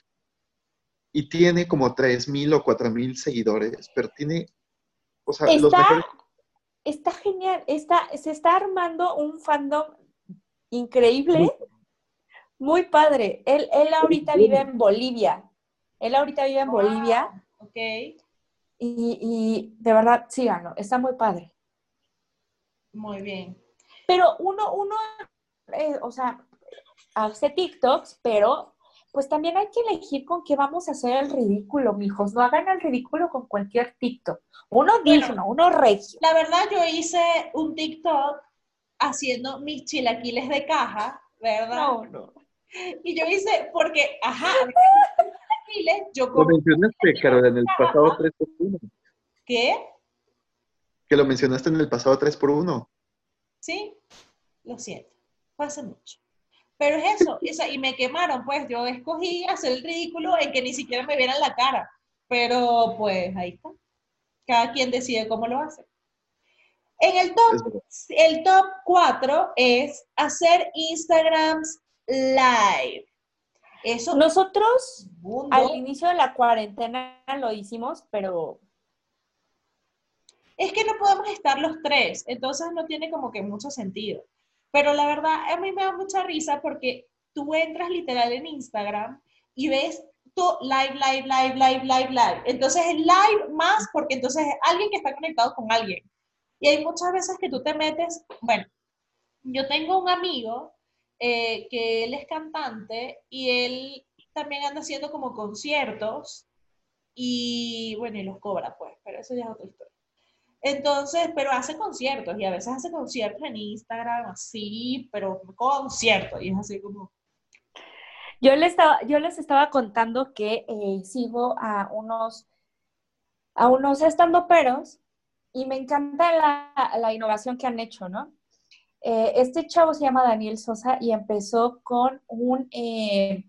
Speaker 4: Y tiene como 3.000 o 4.000 seguidores, pero tiene, o sea, los
Speaker 3: Está,
Speaker 4: mejores.
Speaker 3: está genial. Está, se está armando un fandom increíble. Muy padre. Él, él ahorita vive en Bolivia. Él ahorita vive en Bolivia
Speaker 2: ok.
Speaker 3: y, y de verdad, síganlo. Está muy padre.
Speaker 2: Muy bien.
Speaker 3: Pero uno, uno, eh, o sea, hace TikToks, pero pues también hay que elegir con qué vamos a hacer el ridículo, mijos. No hagan el ridículo con cualquier TikTok. Uno digno, uno regio.
Speaker 2: La verdad, yo hice un TikTok haciendo mis chilaquiles de caja, ¿verdad?
Speaker 3: No, no.
Speaker 2: Y yo hice, porque, ajá, [LAUGHS] chilaquiles, yo
Speaker 4: Lo mencionaste, Carol, en el pasado 3x1.
Speaker 2: ¿qué?
Speaker 4: Que lo mencionaste en el pasado 3x1.
Speaker 2: Sí, lo siento, hace mucho. Pero es eso, esa- y me quemaron, pues yo escogí hacer el ridículo en que ni siquiera me vieran la cara. Pero pues ahí está. Cada quien decide cómo lo hace. En el top. El top 4 es hacer Instagrams live. Eso
Speaker 3: Nosotros
Speaker 2: mundo,
Speaker 3: al inicio de la cuarentena lo hicimos, pero
Speaker 2: es que no podemos estar los tres, entonces no tiene como que mucho sentido. Pero la verdad, a mí me da mucha risa porque tú entras literal en Instagram y ves tú live, live, live, live, live, live. Entonces es live más porque entonces es alguien que está conectado con alguien. Y hay muchas veces que tú te metes, bueno, yo tengo un amigo eh, que él es cantante y él también anda haciendo como conciertos y bueno, y los cobra pues, pero eso ya es otra historia. Entonces, pero hace conciertos y a veces hace conciertos en Instagram así, pero conciertos y es así como...
Speaker 3: Yo les estaba, yo les estaba contando que eh, sigo a unos, a unos y me encanta la, la innovación que han hecho, ¿no? Eh, este chavo se llama Daniel Sosa y empezó con un... Eh,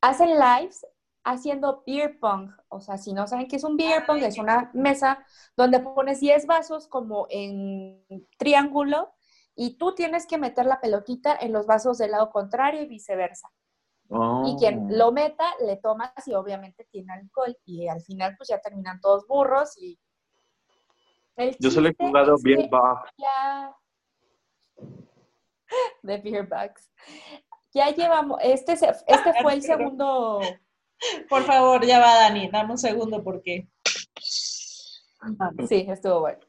Speaker 3: hacen lives haciendo beer pong. O sea, si no saben qué es un beer pong, es una mesa donde pones 10 vasos como en triángulo y tú tienes que meter la pelotita en los vasos del lado contrario y viceversa. Y quien
Speaker 5: Oh.
Speaker 3: lo meta, le tomas y obviamente tiene alcohol. Y al final, pues ya terminan todos burros y... El
Speaker 5: Yo solo he jugado Beer Bug.
Speaker 3: ya [LAUGHS] de beer bags. Ya llevamos, este, este fue el [LAUGHS] segundo,
Speaker 2: Por favor, ya va Dani, dame un segundo porque...
Speaker 3: sí, estuvo bueno.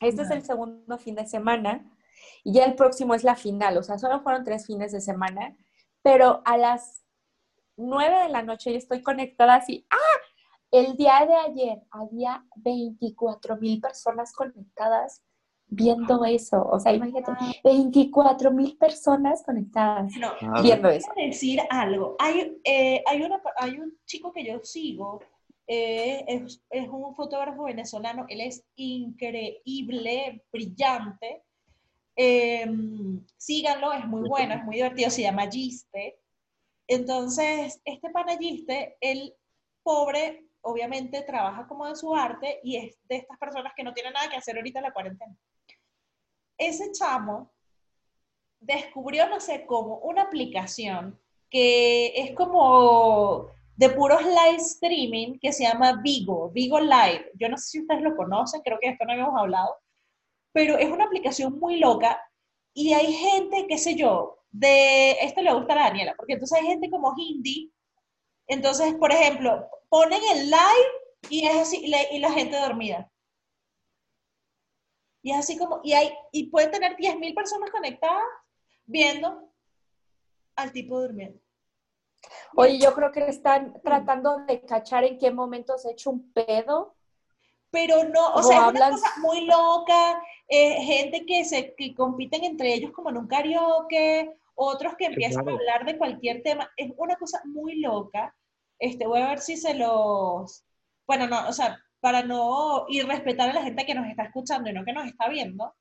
Speaker 3: Este es el segundo fin de semana y ya el próximo es la final, o sea, solo fueron tres fines de semana, pero a las nueve de la noche yo estoy conectada así, ¡ah! El día de ayer había 24 mil personas conectadas viendo eso, o sea, imagínate, 24 mil personas conectadas
Speaker 2: No,
Speaker 5: Ah,
Speaker 3: viendo eso.
Speaker 2: Quiero decir algo. Hay, eh, hay, una, hay un chico que yo sigo, eh, es, es un fotógrafo venezolano, él es increíble, brillante. Eh, síganlo, es muy bueno, es muy divertido, se llama Giste. Entonces, este pana Giste, el pobre, obviamente trabaja como de su arte y es de estas personas que no tienen nada que hacer ahorita en la cuarentena. Ese chamo descubrió, no sé cómo, una aplicación que es como de puros live streaming que se llama Vigo, Vigo Live. Yo no sé si ustedes lo conocen, creo que de esto no habíamos hablado, pero es una aplicación muy loca y hay gente, qué sé yo, de, esto le gusta a la Daniela, porque entonces hay gente como hindi, entonces, por ejemplo, ponen el live y es así, y la gente dormida. Y es así como, y, hay, y pueden tener 10.000 personas conectadas viendo al tipo durmiendo.
Speaker 3: Oye, yo creo que están tratando de cachar en qué momento se ha hecho un pedo.
Speaker 2: Pero no, o sea, es
Speaker 3: hablan-
Speaker 2: una cosa muy loca, eh, gente que se que compiten entre ellos como en un karaoke, otros que empiezan
Speaker 5: claro.
Speaker 2: a hablar de cualquier tema, es una cosa muy loca. Este, voy a ver si se los, bueno, no, o sea, para no ir respetar a la gente que nos está escuchando y no que nos está viendo,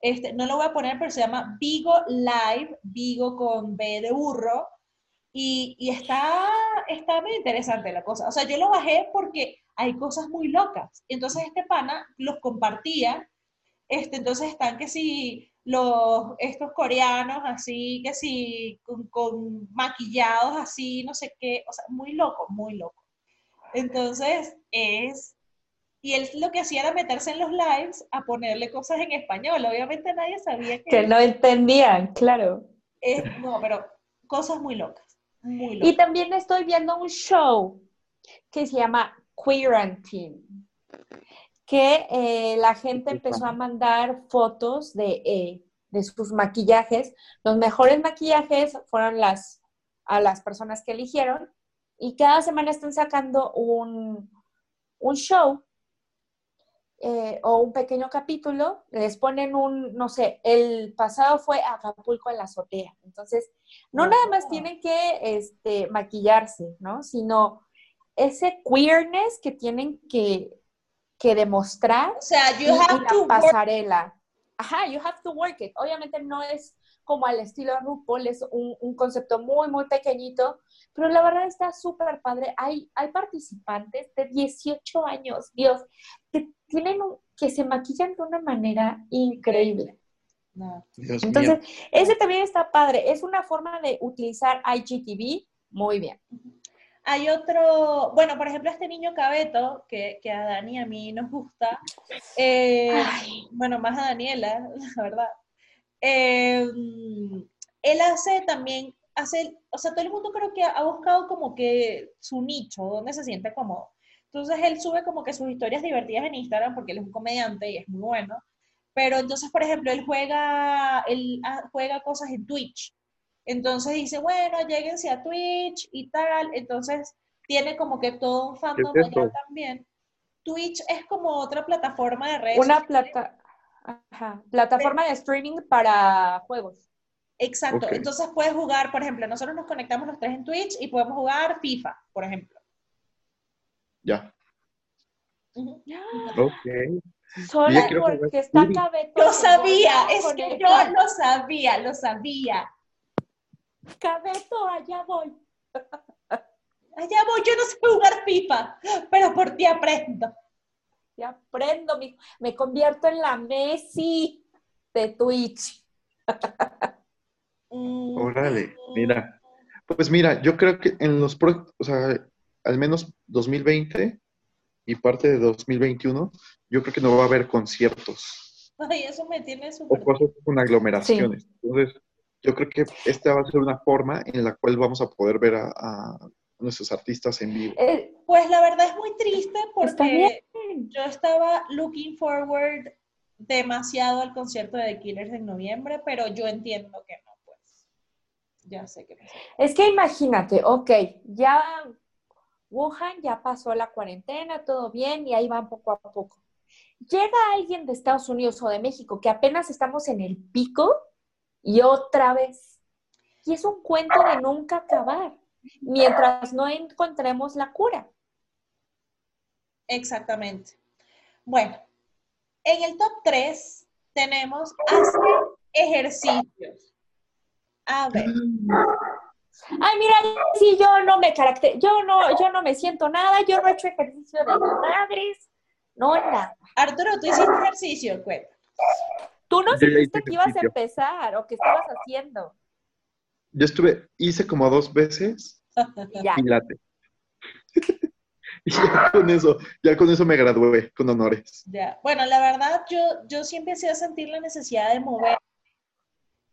Speaker 2: este, no lo voy a poner, pero se llama Vigo Live, Vigo con B de burro, y, y está, está muy interesante la cosa. O sea, yo lo bajé porque hay cosas muy locas. Entonces este pana los compartía. Este, entonces están que si los, estos coreanos así, que si con, con maquillados así, no sé qué, o sea, muy loco, muy loco. Entonces es, y él lo que hacía era meterse en los lives a ponerle cosas en español. Obviamente nadie sabía que,
Speaker 3: Que no entendían, claro.
Speaker 2: es, no, pero cosas muy locas, muy
Speaker 3: Y
Speaker 2: locas.
Speaker 3: también estoy viendo un show que se llama Quarantine, que eh, la gente empezó a mandar fotos de, eh, de sus maquillajes. Los mejores maquillajes fueron las, a las personas que eligieron y cada semana están sacando un, un show eh, o un pequeño capítulo, les ponen un, no sé, el pasado fue Acapulco en la azotea. Entonces, no nada más tienen que este, maquillarse, ¿no? Sino ese queerness que tienen que, que demostrar
Speaker 2: O sea,
Speaker 3: y,
Speaker 2: you
Speaker 3: y
Speaker 2: have
Speaker 3: la
Speaker 2: to work
Speaker 3: pasarela. Ajá, you have to work it. Obviamente no es como al estilo RuPaul, es un, un concepto muy, muy pequeñito, pero la verdad está súper padre. Hay, hay participantes de 18 años, Dios, que tienen un- que se maquillan de una manera increíble.
Speaker 2: No.
Speaker 3: Entonces,
Speaker 5: mío.
Speaker 3: ese también está padre. Es una forma de utilizar IGTV muy bien.
Speaker 2: Hay otro, bueno, por ejemplo, este niño Cabeto, que, que a Dani y a mí nos gusta, eh, bueno, más a Daniela, la verdad. Eh, él hace también hace, o sea, todo el mundo creo que ha buscado como que su nicho, donde se siente cómodo. Entonces él sube como que sus historias divertidas en Instagram porque él es un comediante y es muy bueno. Pero entonces, por ejemplo, él juega, él ah, juega cosas en Twitch. Entonces dice, bueno, lléguense a Twitch y tal. Entonces tiene como que todo un fandom también. Twitch es como otra plataforma de redes
Speaker 3: Una
Speaker 2: sociales.
Speaker 3: plata, ajá, plataforma de streaming para juegos.
Speaker 2: Exacto. Entonces puedes jugar, por ejemplo, nosotros nos conectamos los tres en Twitch y podemos jugar FIFA, por ejemplo.
Speaker 5: Ya. Ok.
Speaker 3: Solo porque está. Cabeto.
Speaker 2: Lo sabía, es que yo lo sabía, lo sabía.
Speaker 3: Cabeto, allá voy. [LAUGHS]
Speaker 2: Allá voy, yo no sé jugar FIFA, pero por ti aprendo.
Speaker 3: Ya aprendo, mi- me convierto en la Messi de Twitch.
Speaker 2: Mm, [LAUGHS]
Speaker 5: Órale, mira. Pues mira, yo creo que en los pro- o sea, al menos 2020 y parte de 2021, yo creo que no va a haber conciertos
Speaker 2: Ay, eso me tiene
Speaker 5: o cosas con aglomeraciones. Entonces, yo creo que esta va a ser una forma en la cual vamos a poder ver a, a nuestros artistas en vivo.
Speaker 3: Eh,
Speaker 2: Pues la verdad es muy triste porque yo estaba looking forward demasiado al concierto de The Killers en noviembre, pero yo entiendo que no, pues. Ya sé que no. sé.
Speaker 3: Es que imagínate, ok, ya Wuhan ya pasó la cuarentena, todo bien, y ahí van poco a poco. Llega alguien de Estados Unidos o de México que apenas estamos en el pico y otra vez. Y es un cuento de nunca acabar, mientras no encontremos la cura.
Speaker 2: Exactamente. Bueno, en el top 3 tenemos hacer ejercicios. A ver,
Speaker 3: Ay, mira, si yo no me caracter, yo no, yo no me siento nada, yo no he hecho ejercicio de madres, no nada.
Speaker 2: Arturo, tú hiciste ejercicio, cuenta.
Speaker 3: Tú no
Speaker 5: hice
Speaker 3: que ibas a empezar o que estabas haciendo.
Speaker 5: Yo estuve, hice como dos veces
Speaker 3: Y ya.
Speaker 5: Pilates. [LAUGHS] y ya con eso, ya con eso me gradué con honores.
Speaker 2: Ya. Bueno, la verdad, yo, yo sí empecé a sentir la necesidad de mover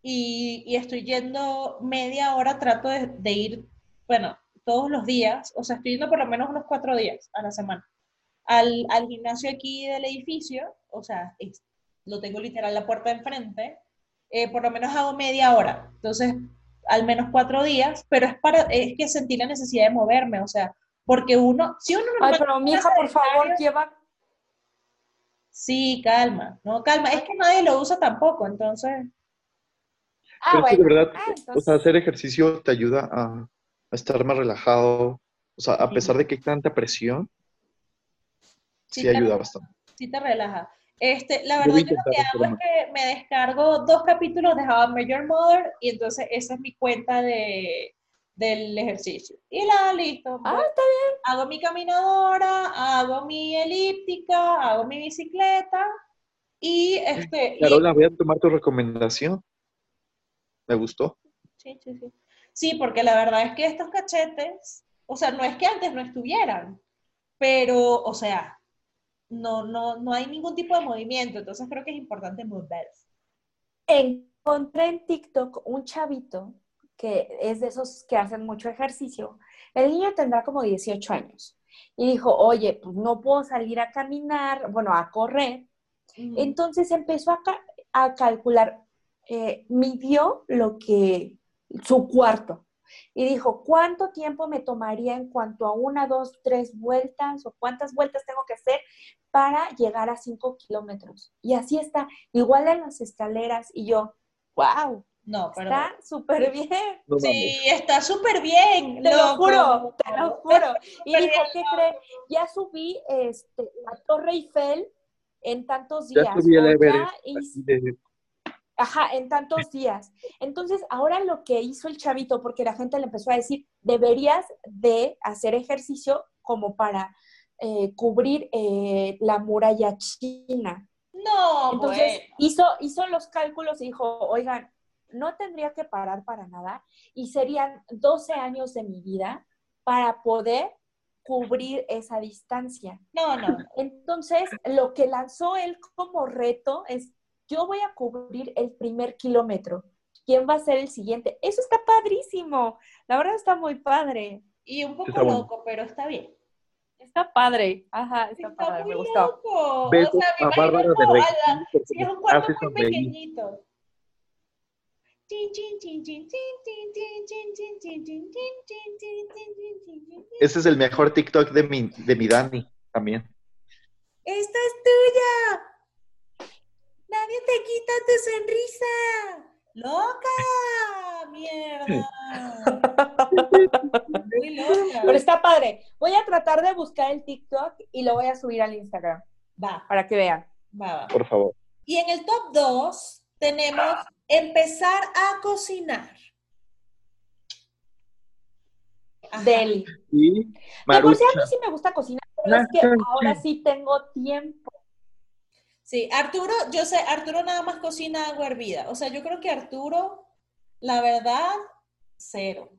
Speaker 2: y, y estoy yendo media hora, trato de, de ir, bueno, todos los días, o sea, estoy yendo por lo menos unos cuatro días a la semana al, al gimnasio aquí del edificio, o sea, es- lo tengo literal la puerta de enfrente, eh, por lo menos hago media hora, entonces al menos cuatro días, pero es para, es que sentí la necesidad de moverme, o sea, porque uno, si uno
Speaker 3: Ay,
Speaker 2: normalmente
Speaker 3: pero mi hija, por favor, lleva.
Speaker 2: Sí, calma, no, calma. Es que nadie lo usa tampoco, entonces.
Speaker 3: Ah,
Speaker 5: Pero que de
Speaker 3: bueno.
Speaker 5: verdad,
Speaker 3: Ah,
Speaker 5: o
Speaker 3: entonces-
Speaker 5: sea, hacer ejercicio te ayuda a, a estar más relajado. O sea, a
Speaker 2: Sí.
Speaker 5: pesar de que hay tanta presión,
Speaker 2: Sí
Speaker 5: sí
Speaker 2: te
Speaker 5: ayuda
Speaker 2: relaja.
Speaker 5: bastante.
Speaker 2: Sí te relaja. Este, la verdad, yo lo que hago es que me descargo dos capítulos de How I Met Your Mother y entonces esa es mi cuenta de, del ejercicio. Y la, listo.
Speaker 3: Ah,
Speaker 2: voy-
Speaker 3: está bien.
Speaker 2: Hago mi caminadora, hago mi elíptica, hago mi bicicleta y este. y-
Speaker 5: Carola, voy a tomar tu recomendación. Me gustó.
Speaker 2: Sí, sí, sí. Sí, porque la verdad es que estos cachetes, o sea, no es que antes no estuvieran, pero, o sea, no, no, no hay ningún tipo de movimiento, entonces creo que es importante moverse.
Speaker 3: Encontré en TikTok un chavito que es de esos que hacen mucho ejercicio. El niño tendrá como 18 años. Y dijo, oye, pues no puedo salir a caminar, bueno, a correr. Entonces empezó a, ca- a calcular, eh, midió lo que, su cuarto. Y dijo, ¿cuánto tiempo me tomaría en cuanto a una, dos, tres vueltas o cuántas vueltas tengo que hacer para llegar a cinco kilómetros? Y así está, igual en las escaleras. Y yo, wow,
Speaker 2: No, pero...
Speaker 3: está súper bien.
Speaker 5: No
Speaker 2: Sí, está súper bien.
Speaker 3: Te lo juro, te lo juro. [LAUGHS] Y dijo, ¿qué cree? Ya subí este, la Torre Eiffel en tantos
Speaker 5: Ya
Speaker 3: días.
Speaker 5: subí el Everest.
Speaker 3: Ajá, en tantos días. Entonces, ahora lo que hizo el chavito, porque la gente le empezó a decir, deberías de hacer ejercicio como para eh, cubrir eh, la muralla china.
Speaker 2: No,
Speaker 3: Entonces,
Speaker 2: bueno.
Speaker 3: hizo, hizo los cálculos y dijo, oigan, no tendría que parar para nada y serían 12 años de mi vida para poder cubrir esa distancia.
Speaker 2: No, no.
Speaker 3: Entonces, lo que lanzó él como reto es, yo voy a cubrir el primer kilómetro, ¿quién va a ser el siguiente? Eso está padrísimo, la verdad está muy padre.
Speaker 2: Y un poco loco, pero está bien.
Speaker 3: Está padre, ajá, está, está padre,
Speaker 2: muy
Speaker 3: me gustó.
Speaker 2: Loco. O sea, me es un cuarto muy pequeñito.
Speaker 5: Ese es el mejor TikTok de mi, de mi Dani también.
Speaker 2: ¡Esta es tuya! ¡Nadie te quita tu sonrisa! ¡Loca! ¡Mierda! Muy loca.
Speaker 3: Pero está padre. Voy a tratar de buscar el TikTok y lo voy a subir al Instagram
Speaker 2: Va,
Speaker 3: para que vean.
Speaker 2: va, va.
Speaker 5: Por favor.
Speaker 2: Y en el top 2 tenemos empezar a cocinar. Ajá.
Speaker 3: Deli. Por sí a
Speaker 5: Marucha.
Speaker 3: mí sí me gusta cocinar, pero es que ahora sí tengo tiempo.
Speaker 2: Sí, Arturo, yo sé, Arturo nada más cocina agua hervida. O sea, yo creo que Arturo, la verdad, cero.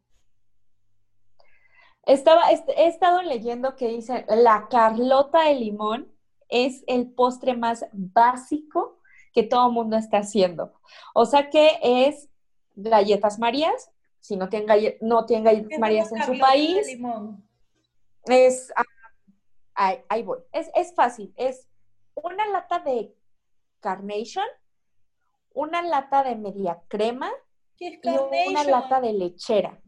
Speaker 3: Estaba, est- he estado leyendo que dice la Carlota de limón es el postre más básico que todo mundo está haciendo. O sea que es galletas Marías, si no tienen, galle- no tienen
Speaker 2: ¿Qué
Speaker 3: galletas Marías en su país,
Speaker 2: limón?
Speaker 3: es, ah, ahí, ahí voy, es, es fácil, es una lata de Carnation, una lata de media crema
Speaker 2: ¿Qué es
Speaker 3: y una lata de lechera,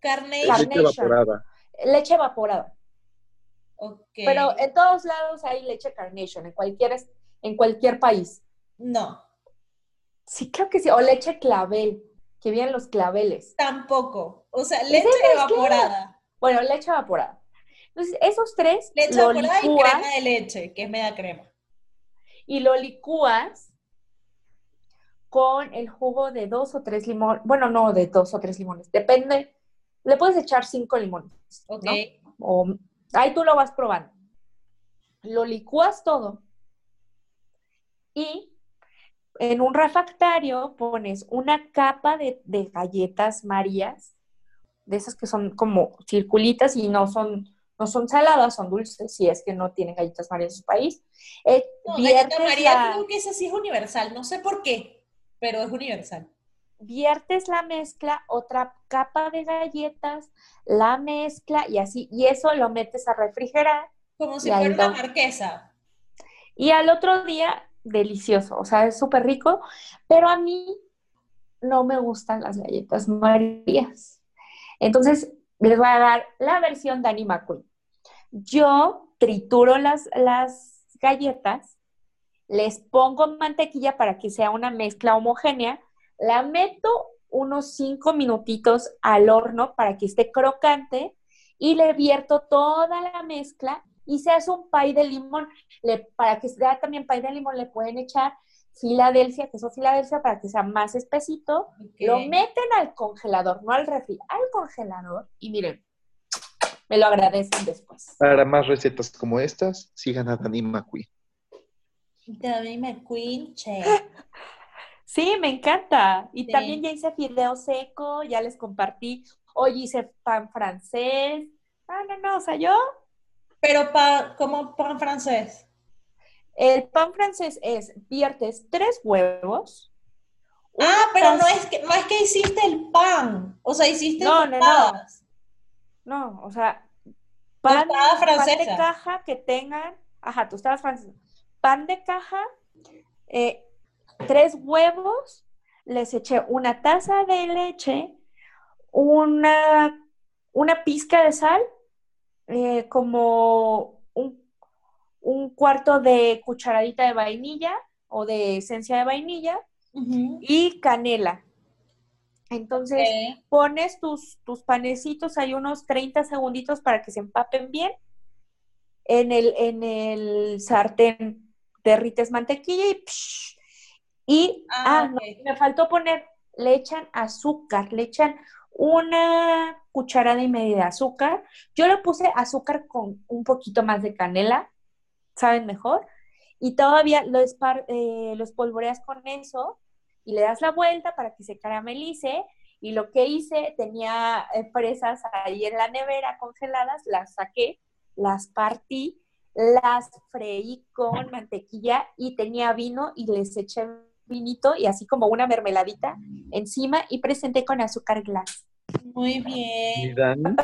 Speaker 2: Carnation.
Speaker 5: Leche evaporada.
Speaker 3: leche evaporada.
Speaker 2: Ok.
Speaker 3: Pero en todos lados hay leche Carnation, en cualquier, en cualquier país.
Speaker 2: No,
Speaker 3: Sí, creo que sí. O leche clavel, que vienen los claveles.
Speaker 2: tampoco. O sea, leche evaporada.
Speaker 3: Bueno, leche evaporada. Entonces, esos tres
Speaker 2: Leche
Speaker 3: lo
Speaker 2: evaporada y crema de leche, que es media crema.
Speaker 3: Y lo licúas con el jugo de dos o tres limones. Bueno, no de dos o tres limones. Depende. Le puedes echar cinco limones.
Speaker 2: Ok.
Speaker 3: ¿no? O, ahí tú lo vas probando. Lo licúas todo y en un refractario pones una capa de, de galletas Marías, de esas que son como circulitas y no son, no son saladas, son dulces, si es que no tienen galletas Marías en su país. Eh,
Speaker 2: No, galleta María creo que esa sí es universal. No sé por qué, pero es universal.
Speaker 3: viertes la mezcla, otra capa de galletas, la mezcla y así, y eso lo metes a refrigerar
Speaker 2: Como si fuera una marquesa.
Speaker 3: y al otro día, delicioso, o sea, es súper rico, pero a mí no me gustan las galletas marías. Entonces, les voy a dar la versión Danny McQueen. Yo trituro las, las galletas, les pongo mantequilla para que sea una mezcla homogénea, la meto unos cinco minutitos al horno para que esté crocante y le vierto toda la mezcla y se hace un pay de limón. Le- para que sea también pay de limón le pueden echar Filadelfia, queso Filadelfia para que sea más espesito. Lo meten al congelador, no al refri, al congelador y miren, me lo agradecen después.
Speaker 5: Para más recetas como estas, sigan a Dani McQueen.
Speaker 2: Danny McQueen, che. [LAUGHS]
Speaker 3: Sí, me encanta. Y
Speaker 2: Sí.
Speaker 3: también ya hice fideo seco, ya les compartí. Hoy hice pan francés. Ah, no, no, o sea, yo,
Speaker 2: Pero pa, como pan francés.
Speaker 3: el pan francés es, viertes tres huevos.
Speaker 2: Ah, pero no es que no es que hiciste el pan. O sea, hiciste
Speaker 3: No, no, no. No, o sea, pan, de caja que tengan, ajá, tostadas francesas, pan de caja, eh, tres huevos, les eché una taza de leche, una, una pizca de sal, eh, como un, un cuarto de cucharadita de vainilla o de esencia de vainilla y canela. Entonces, pones tus, tus panecitos ahí unos 30 segunditos para que se empapen bien. En el, en el sartén derrites mantequilla y psh, y
Speaker 2: Ah,
Speaker 3: ah, no, me faltó poner, le echan azúcar, le echan una cucharada y media de azúcar. Yo le puse azúcar con un poquito más de canela, saben mejor. Y todavía lo, espar- eh, lo espolvoreas con eso y le das la vuelta para que se caramelice. Y lo que hice, tenía eh, fresas ahí en la nevera congeladas, las saqué, las partí, las freí con mantequilla y tenía vino y les eché vinito y así como una mermeladita encima y presenté con azúcar glass.
Speaker 2: Muy
Speaker 5: Mi
Speaker 2: bien. Muy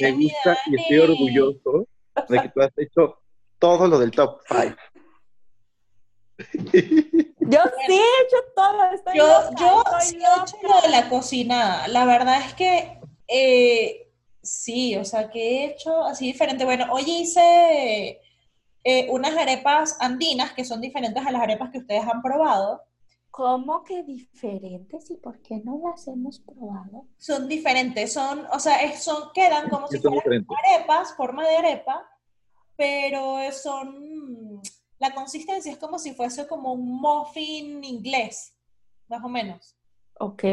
Speaker 5: me gusta y estoy orgulloso de que tú has hecho todo lo del top 5. [LAUGHS]
Speaker 3: Yo sí he hecho todo, estoy
Speaker 2: Yo,
Speaker 3: loca,
Speaker 2: yo
Speaker 3: estoy
Speaker 2: sí he hecho lo de la cocina. La verdad es que eh, sí, o sea, que he hecho así diferente. Bueno, hoy hice eh, unas arepas andinas que son diferentes a las arepas que ustedes han probado.
Speaker 3: ¿Cómo que diferentes y por qué no las hemos probado?
Speaker 2: Son diferentes, son, o sea, son, quedan como si fueran
Speaker 5: diferentes.
Speaker 2: arepas, forma de arepa, pero son, la consistencia es como si fuese como un muffin inglés, más o menos.
Speaker 3: Ok.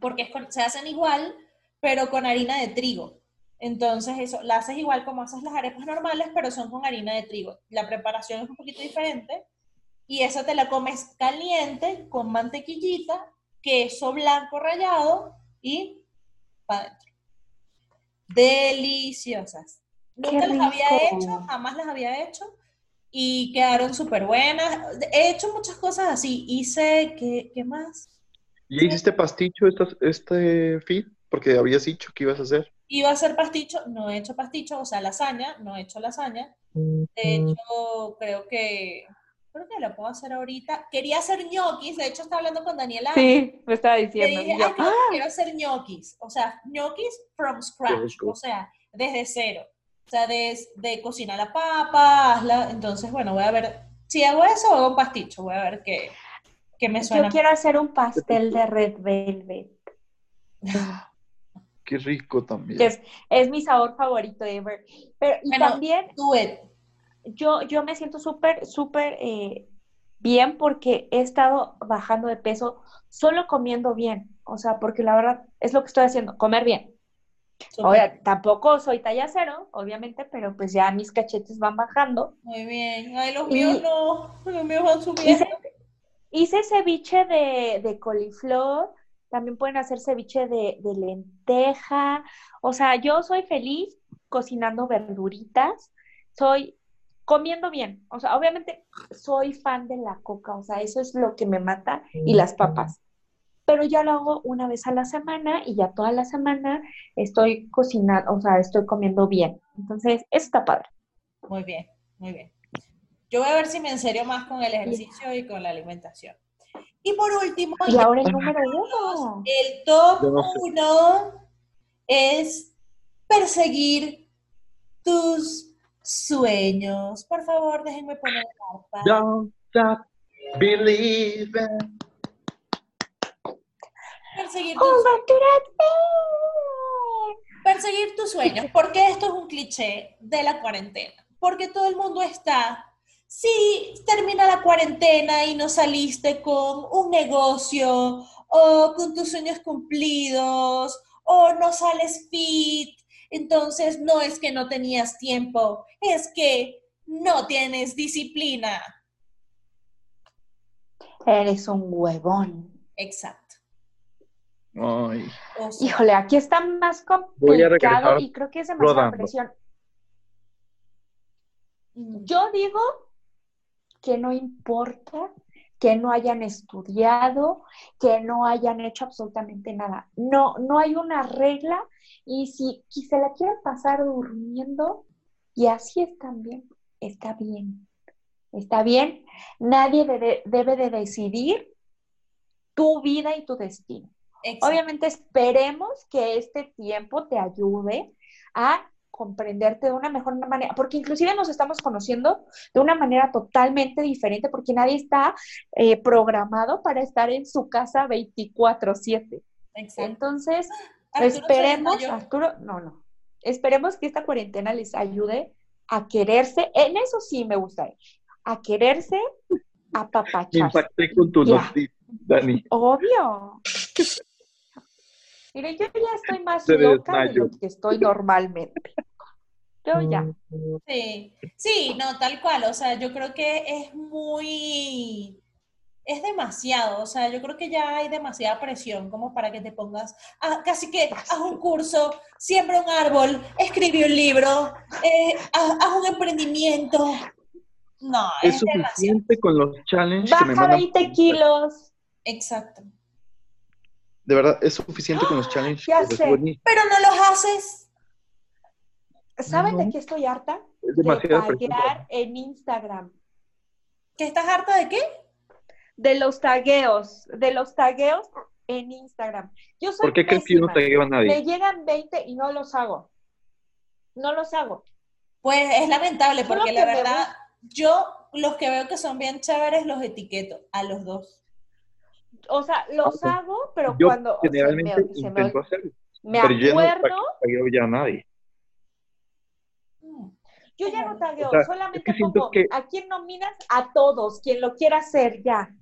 Speaker 2: porque es con- se hacen igual, pero con harina de trigo. Entonces, eso, la haces igual como haces las arepas normales, pero son con harina de trigo. La preparación es un poquito diferente y esa te la comes caliente con mantequillita, queso blanco rallado y para adentro. Deliciosas. Nunca las había hecho, jamás las había hecho y quedaron súper buenas. He hecho muchas cosas así. Hice, ¿qué, qué más?
Speaker 5: ¿Y hiciste pasticho esta- este feed? Porque habías dicho que ibas a hacer.
Speaker 2: Iba a hacer pasticho, no he hecho pasticho, o sea, lasaña, no he hecho lasaña. De hecho, creo que, creo que lo puedo hacer ahorita. Quería hacer ñoquis, de hecho estaba hablando con Daniela.
Speaker 3: Sí, me estaba diciendo.
Speaker 2: dije,
Speaker 3: y yo,
Speaker 2: "Ay, creo que
Speaker 3: "Ah".
Speaker 2: quiero hacer ñoquis, o sea, ñoquis from scratch, o sea, desde cero. O sea, de, de cocinar la papa, hazla. Entonces, bueno, voy a ver si hago eso o hago un pasticho, voy a ver qué, qué me suena.
Speaker 3: Yo quiero hacer un pastel de red velvet. [LAUGHS]
Speaker 5: Qué rico también.
Speaker 3: es, es mi sabor favorito ever. Pero, y
Speaker 2: Bueno,
Speaker 3: también yo, yo me siento súper, súper eh, bien porque he estado bajando de peso solo comiendo bien. O sea, porque la verdad es lo que estoy haciendo, comer bien. Ahora, tampoco soy talla cero, obviamente, pero pues ya mis cachetes van bajando.
Speaker 2: Muy bien. Ay, los
Speaker 3: Y-
Speaker 2: míos no, los míos van subiendo.
Speaker 3: Hice, hice ceviche de, de coliflor, también pueden hacer ceviche de, de lenteja. O sea, yo soy feliz cocinando verduritas, soy comiendo bien. O sea, obviamente soy fan de la coca, o sea, eso es lo que me mata y las papas. Pero ya lo hago una vez a la semana y ya toda la semana estoy cocinando, o sea, estoy comiendo bien. Entonces, eso está padre.
Speaker 2: Muy bien, muy bien. Yo voy a ver si me en serio más con el ejercicio y con la alimentación. Y por último,
Speaker 3: Y ahora el número uno.
Speaker 2: el top
Speaker 5: no sé.
Speaker 2: uno es perseguir tus sueños. Por favor, déjenme poner la.
Speaker 5: Don't stop believing.
Speaker 2: Perseguir tus Perseguir tus sueños. Porque esto es un cliché de la cuarentena. Porque todo el mundo está. Si termina la cuarentena y no saliste con un negocio o con tus sueños cumplidos o no sales fit, entonces no es que no tenías tiempo, es que no tienes disciplina.
Speaker 3: Eres un huevón.
Speaker 2: Exacto.
Speaker 5: Ay,
Speaker 3: Híjole, aquí está más complicado y creo que es demasiada
Speaker 5: rodando.
Speaker 3: presión. Yo digo que no importa que no hayan estudiado, que no hayan hecho absolutamente nada. No, no hay una regla y si, si se la quieren pasar durmiendo y así están bien, está bien. Está bien. Nadie debe, debe de decidir tu vida y tu destino.
Speaker 2: Exacto.
Speaker 3: Obviamente esperemos que este tiempo te ayude a comprenderte de una mejor manera, porque inclusive nos estamos conociendo de una manera totalmente diferente, porque nadie está eh, programado para estar en su casa 24/7.
Speaker 2: exacto.
Speaker 3: Entonces,
Speaker 2: Arturo
Speaker 3: esperemos. Arturo, no, no, esperemos que esta cuarentena les ayude a quererse, en eso sí me gusta, a quererse, [LAUGHS] a
Speaker 5: me
Speaker 3: papacharse.
Speaker 5: impacté con tu noticia, Dani.
Speaker 3: Obvio. Mire, yo ya estoy [LAUGHS] más
Speaker 5: Se
Speaker 3: loca de lo que estoy normalmente. Yo ya.
Speaker 2: Sí, sí, no, tal cual, o sea, yo creo que es muy, es demasiado, o sea, yo creo que ya hay demasiada presión como para que te pongas, ah, casi que haz un curso, siembra un árbol, escribe un libro, eh, haz, haz un emprendimiento. No,
Speaker 4: Es
Speaker 2: es, demasiado.
Speaker 4: suficiente con los challenges que me
Speaker 3: Baja
Speaker 4: mandan.
Speaker 3: 20 kilos.
Speaker 2: Exacto.
Speaker 4: De verdad, es suficiente con los [GASPS] challenges
Speaker 3: Ya sé.
Speaker 2: Pero no los haces.
Speaker 3: ¿Saben de qué estoy harta?
Speaker 4: Es
Speaker 3: De
Speaker 4: demasiada presión.
Speaker 3: taguear en Instagram.
Speaker 2: ¿Que estás harta de qué?
Speaker 3: De los tagueos, de los tagueos en Instagram. Yo soy
Speaker 4: ¿Por qué crees que yo no tagueo a
Speaker 3: Me
Speaker 4: nadie?
Speaker 3: llegan 20 y no los hago. No los hago.
Speaker 2: Pues es lamentable porque
Speaker 3: que
Speaker 2: la
Speaker 3: me
Speaker 2: verdad, yo los que veo que son bien chéveres los etiqueto a los dos.
Speaker 3: O sea, los
Speaker 4: Ah,
Speaker 3: hago, pero
Speaker 4: Yo
Speaker 3: cuando o sea,
Speaker 4: generalmente
Speaker 3: me, se me,
Speaker 4: intento hacerlo,
Speaker 3: me
Speaker 4: pero yo no
Speaker 3: acuerdo,
Speaker 4: ya a nadie.
Speaker 2: Mm.
Speaker 3: yo ya no tagueo,
Speaker 4: O sea,
Speaker 3: solamente
Speaker 4: es que
Speaker 3: pongo
Speaker 4: que-
Speaker 3: a quién nominas, a todos, quien lo quiera hacer, ya.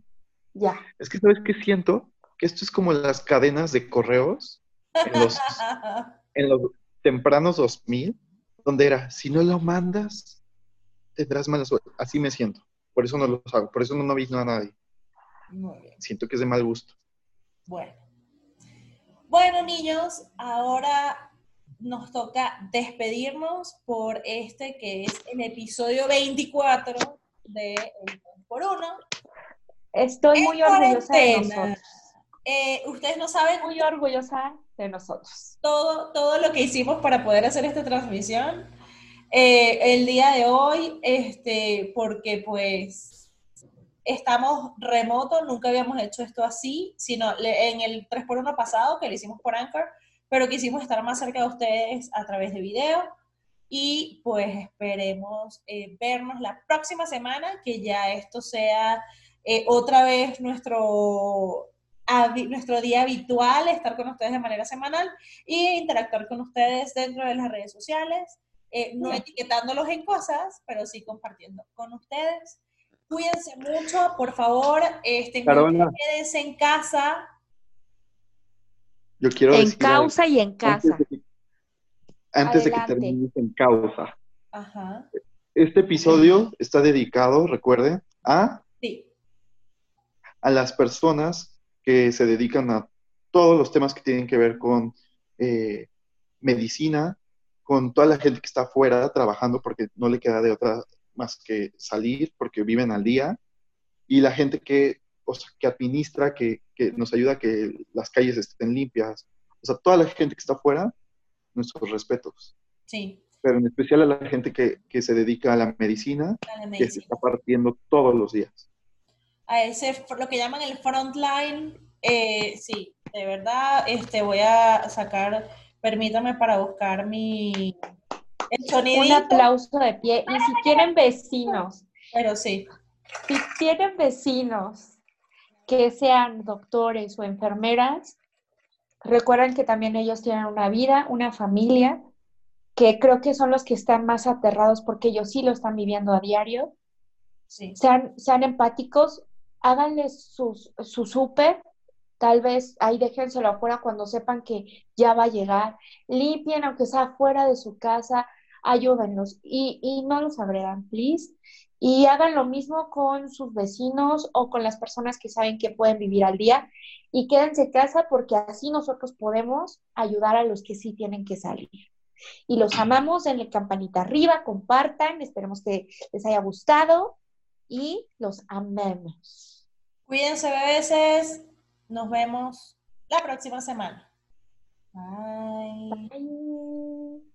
Speaker 3: Ya.
Speaker 4: Es que, ¿sabes qué siento? Que esto es como las cadenas de correos en los, [LAUGHS] en los tempranos 2000, donde era, si no lo mandas, tendrás mala suerte. Así me siento. Por eso no los hago. Por eso no aviso a nadie.
Speaker 2: Muy bien.
Speaker 4: Siento que es de mal gusto.
Speaker 2: Bueno. Bueno, niños, ahora nos toca despedirnos por este que es el episodio 24 de El 2x1.
Speaker 3: Estoy
Speaker 2: En
Speaker 3: muy orgullosa de nosotros.
Speaker 2: Eh, ustedes no saben
Speaker 3: Muy orgullosa de nosotros.
Speaker 2: todo, todo lo que hicimos para poder hacer esta transmisión eh, el día de hoy, este, porque pues estamos remoto, nunca habíamos hecho esto así, sino en el 3x1 pasado que lo hicimos por Anchor, pero quisimos estar más cerca de ustedes a través de video y pues esperemos eh, vernos la próxima semana, que ya esto sea eh, otra vez nuestro, nuestro día habitual, estar con ustedes de manera semanal y interactuar con ustedes dentro de las redes sociales, eh, no etiquetándolos en cosas, pero sí compartiendo con ustedes. Cuídense mucho, por favor, este, quédense en casa.
Speaker 4: Yo quiero
Speaker 3: En
Speaker 4: decir
Speaker 3: causa y en casa.
Speaker 4: Antes de que, antes de que
Speaker 3: Adelante.
Speaker 4: termines en causa.
Speaker 2: Ajá,
Speaker 4: Este episodio está dedicado, recuerden, a,
Speaker 2: sí,
Speaker 4: a las personas que se dedican a todos los temas que tienen que ver con eh, medicina, con toda la gente que está afuera trabajando porque no le queda de otra más que salir porque viven al día, y la gente que, o sea, que administra, que, que nos ayuda a que las calles estén limpias. O sea, toda la gente que está afuera, nuestros respetos.
Speaker 2: sí,
Speaker 4: Pero en especial a la gente que, que se dedica a la medicina,
Speaker 2: la de
Speaker 4: que se
Speaker 2: medicina.
Speaker 4: está partiendo todos los días.
Speaker 2: a ese, lo que llaman el frontline, eh, sí, de verdad, este, voy a sacar, permítame para buscar mi,
Speaker 3: Un aplauso de pie. Y si tienen vecinos,
Speaker 2: pero sí,
Speaker 3: si tienen vecinos que sean doctores o enfermeras, recuerden que también ellos tienen una vida, una familia, que creo que son los que están más aterrados porque ellos sí lo están viviendo a diario.
Speaker 2: sí,
Speaker 3: Sean, sean empáticos, háganles sus, su súper, tal vez ahí déjenselo afuera cuando sepan que ya va a llegar, limpien aunque sea fuera de su casa, ayúdenlos y, y no los agredan, please. Y hagan lo mismo con sus vecinos o con las personas que saben que pueden vivir al día y quédense en casa porque así nosotros podemos ayudar a los que sí tienen que salir. Y los amamos, denle campanita arriba, compartan, esperemos que les haya gustado y los amemos.
Speaker 2: cuídense bebés, nos vemos la próxima semana. Bye.
Speaker 3: Bye.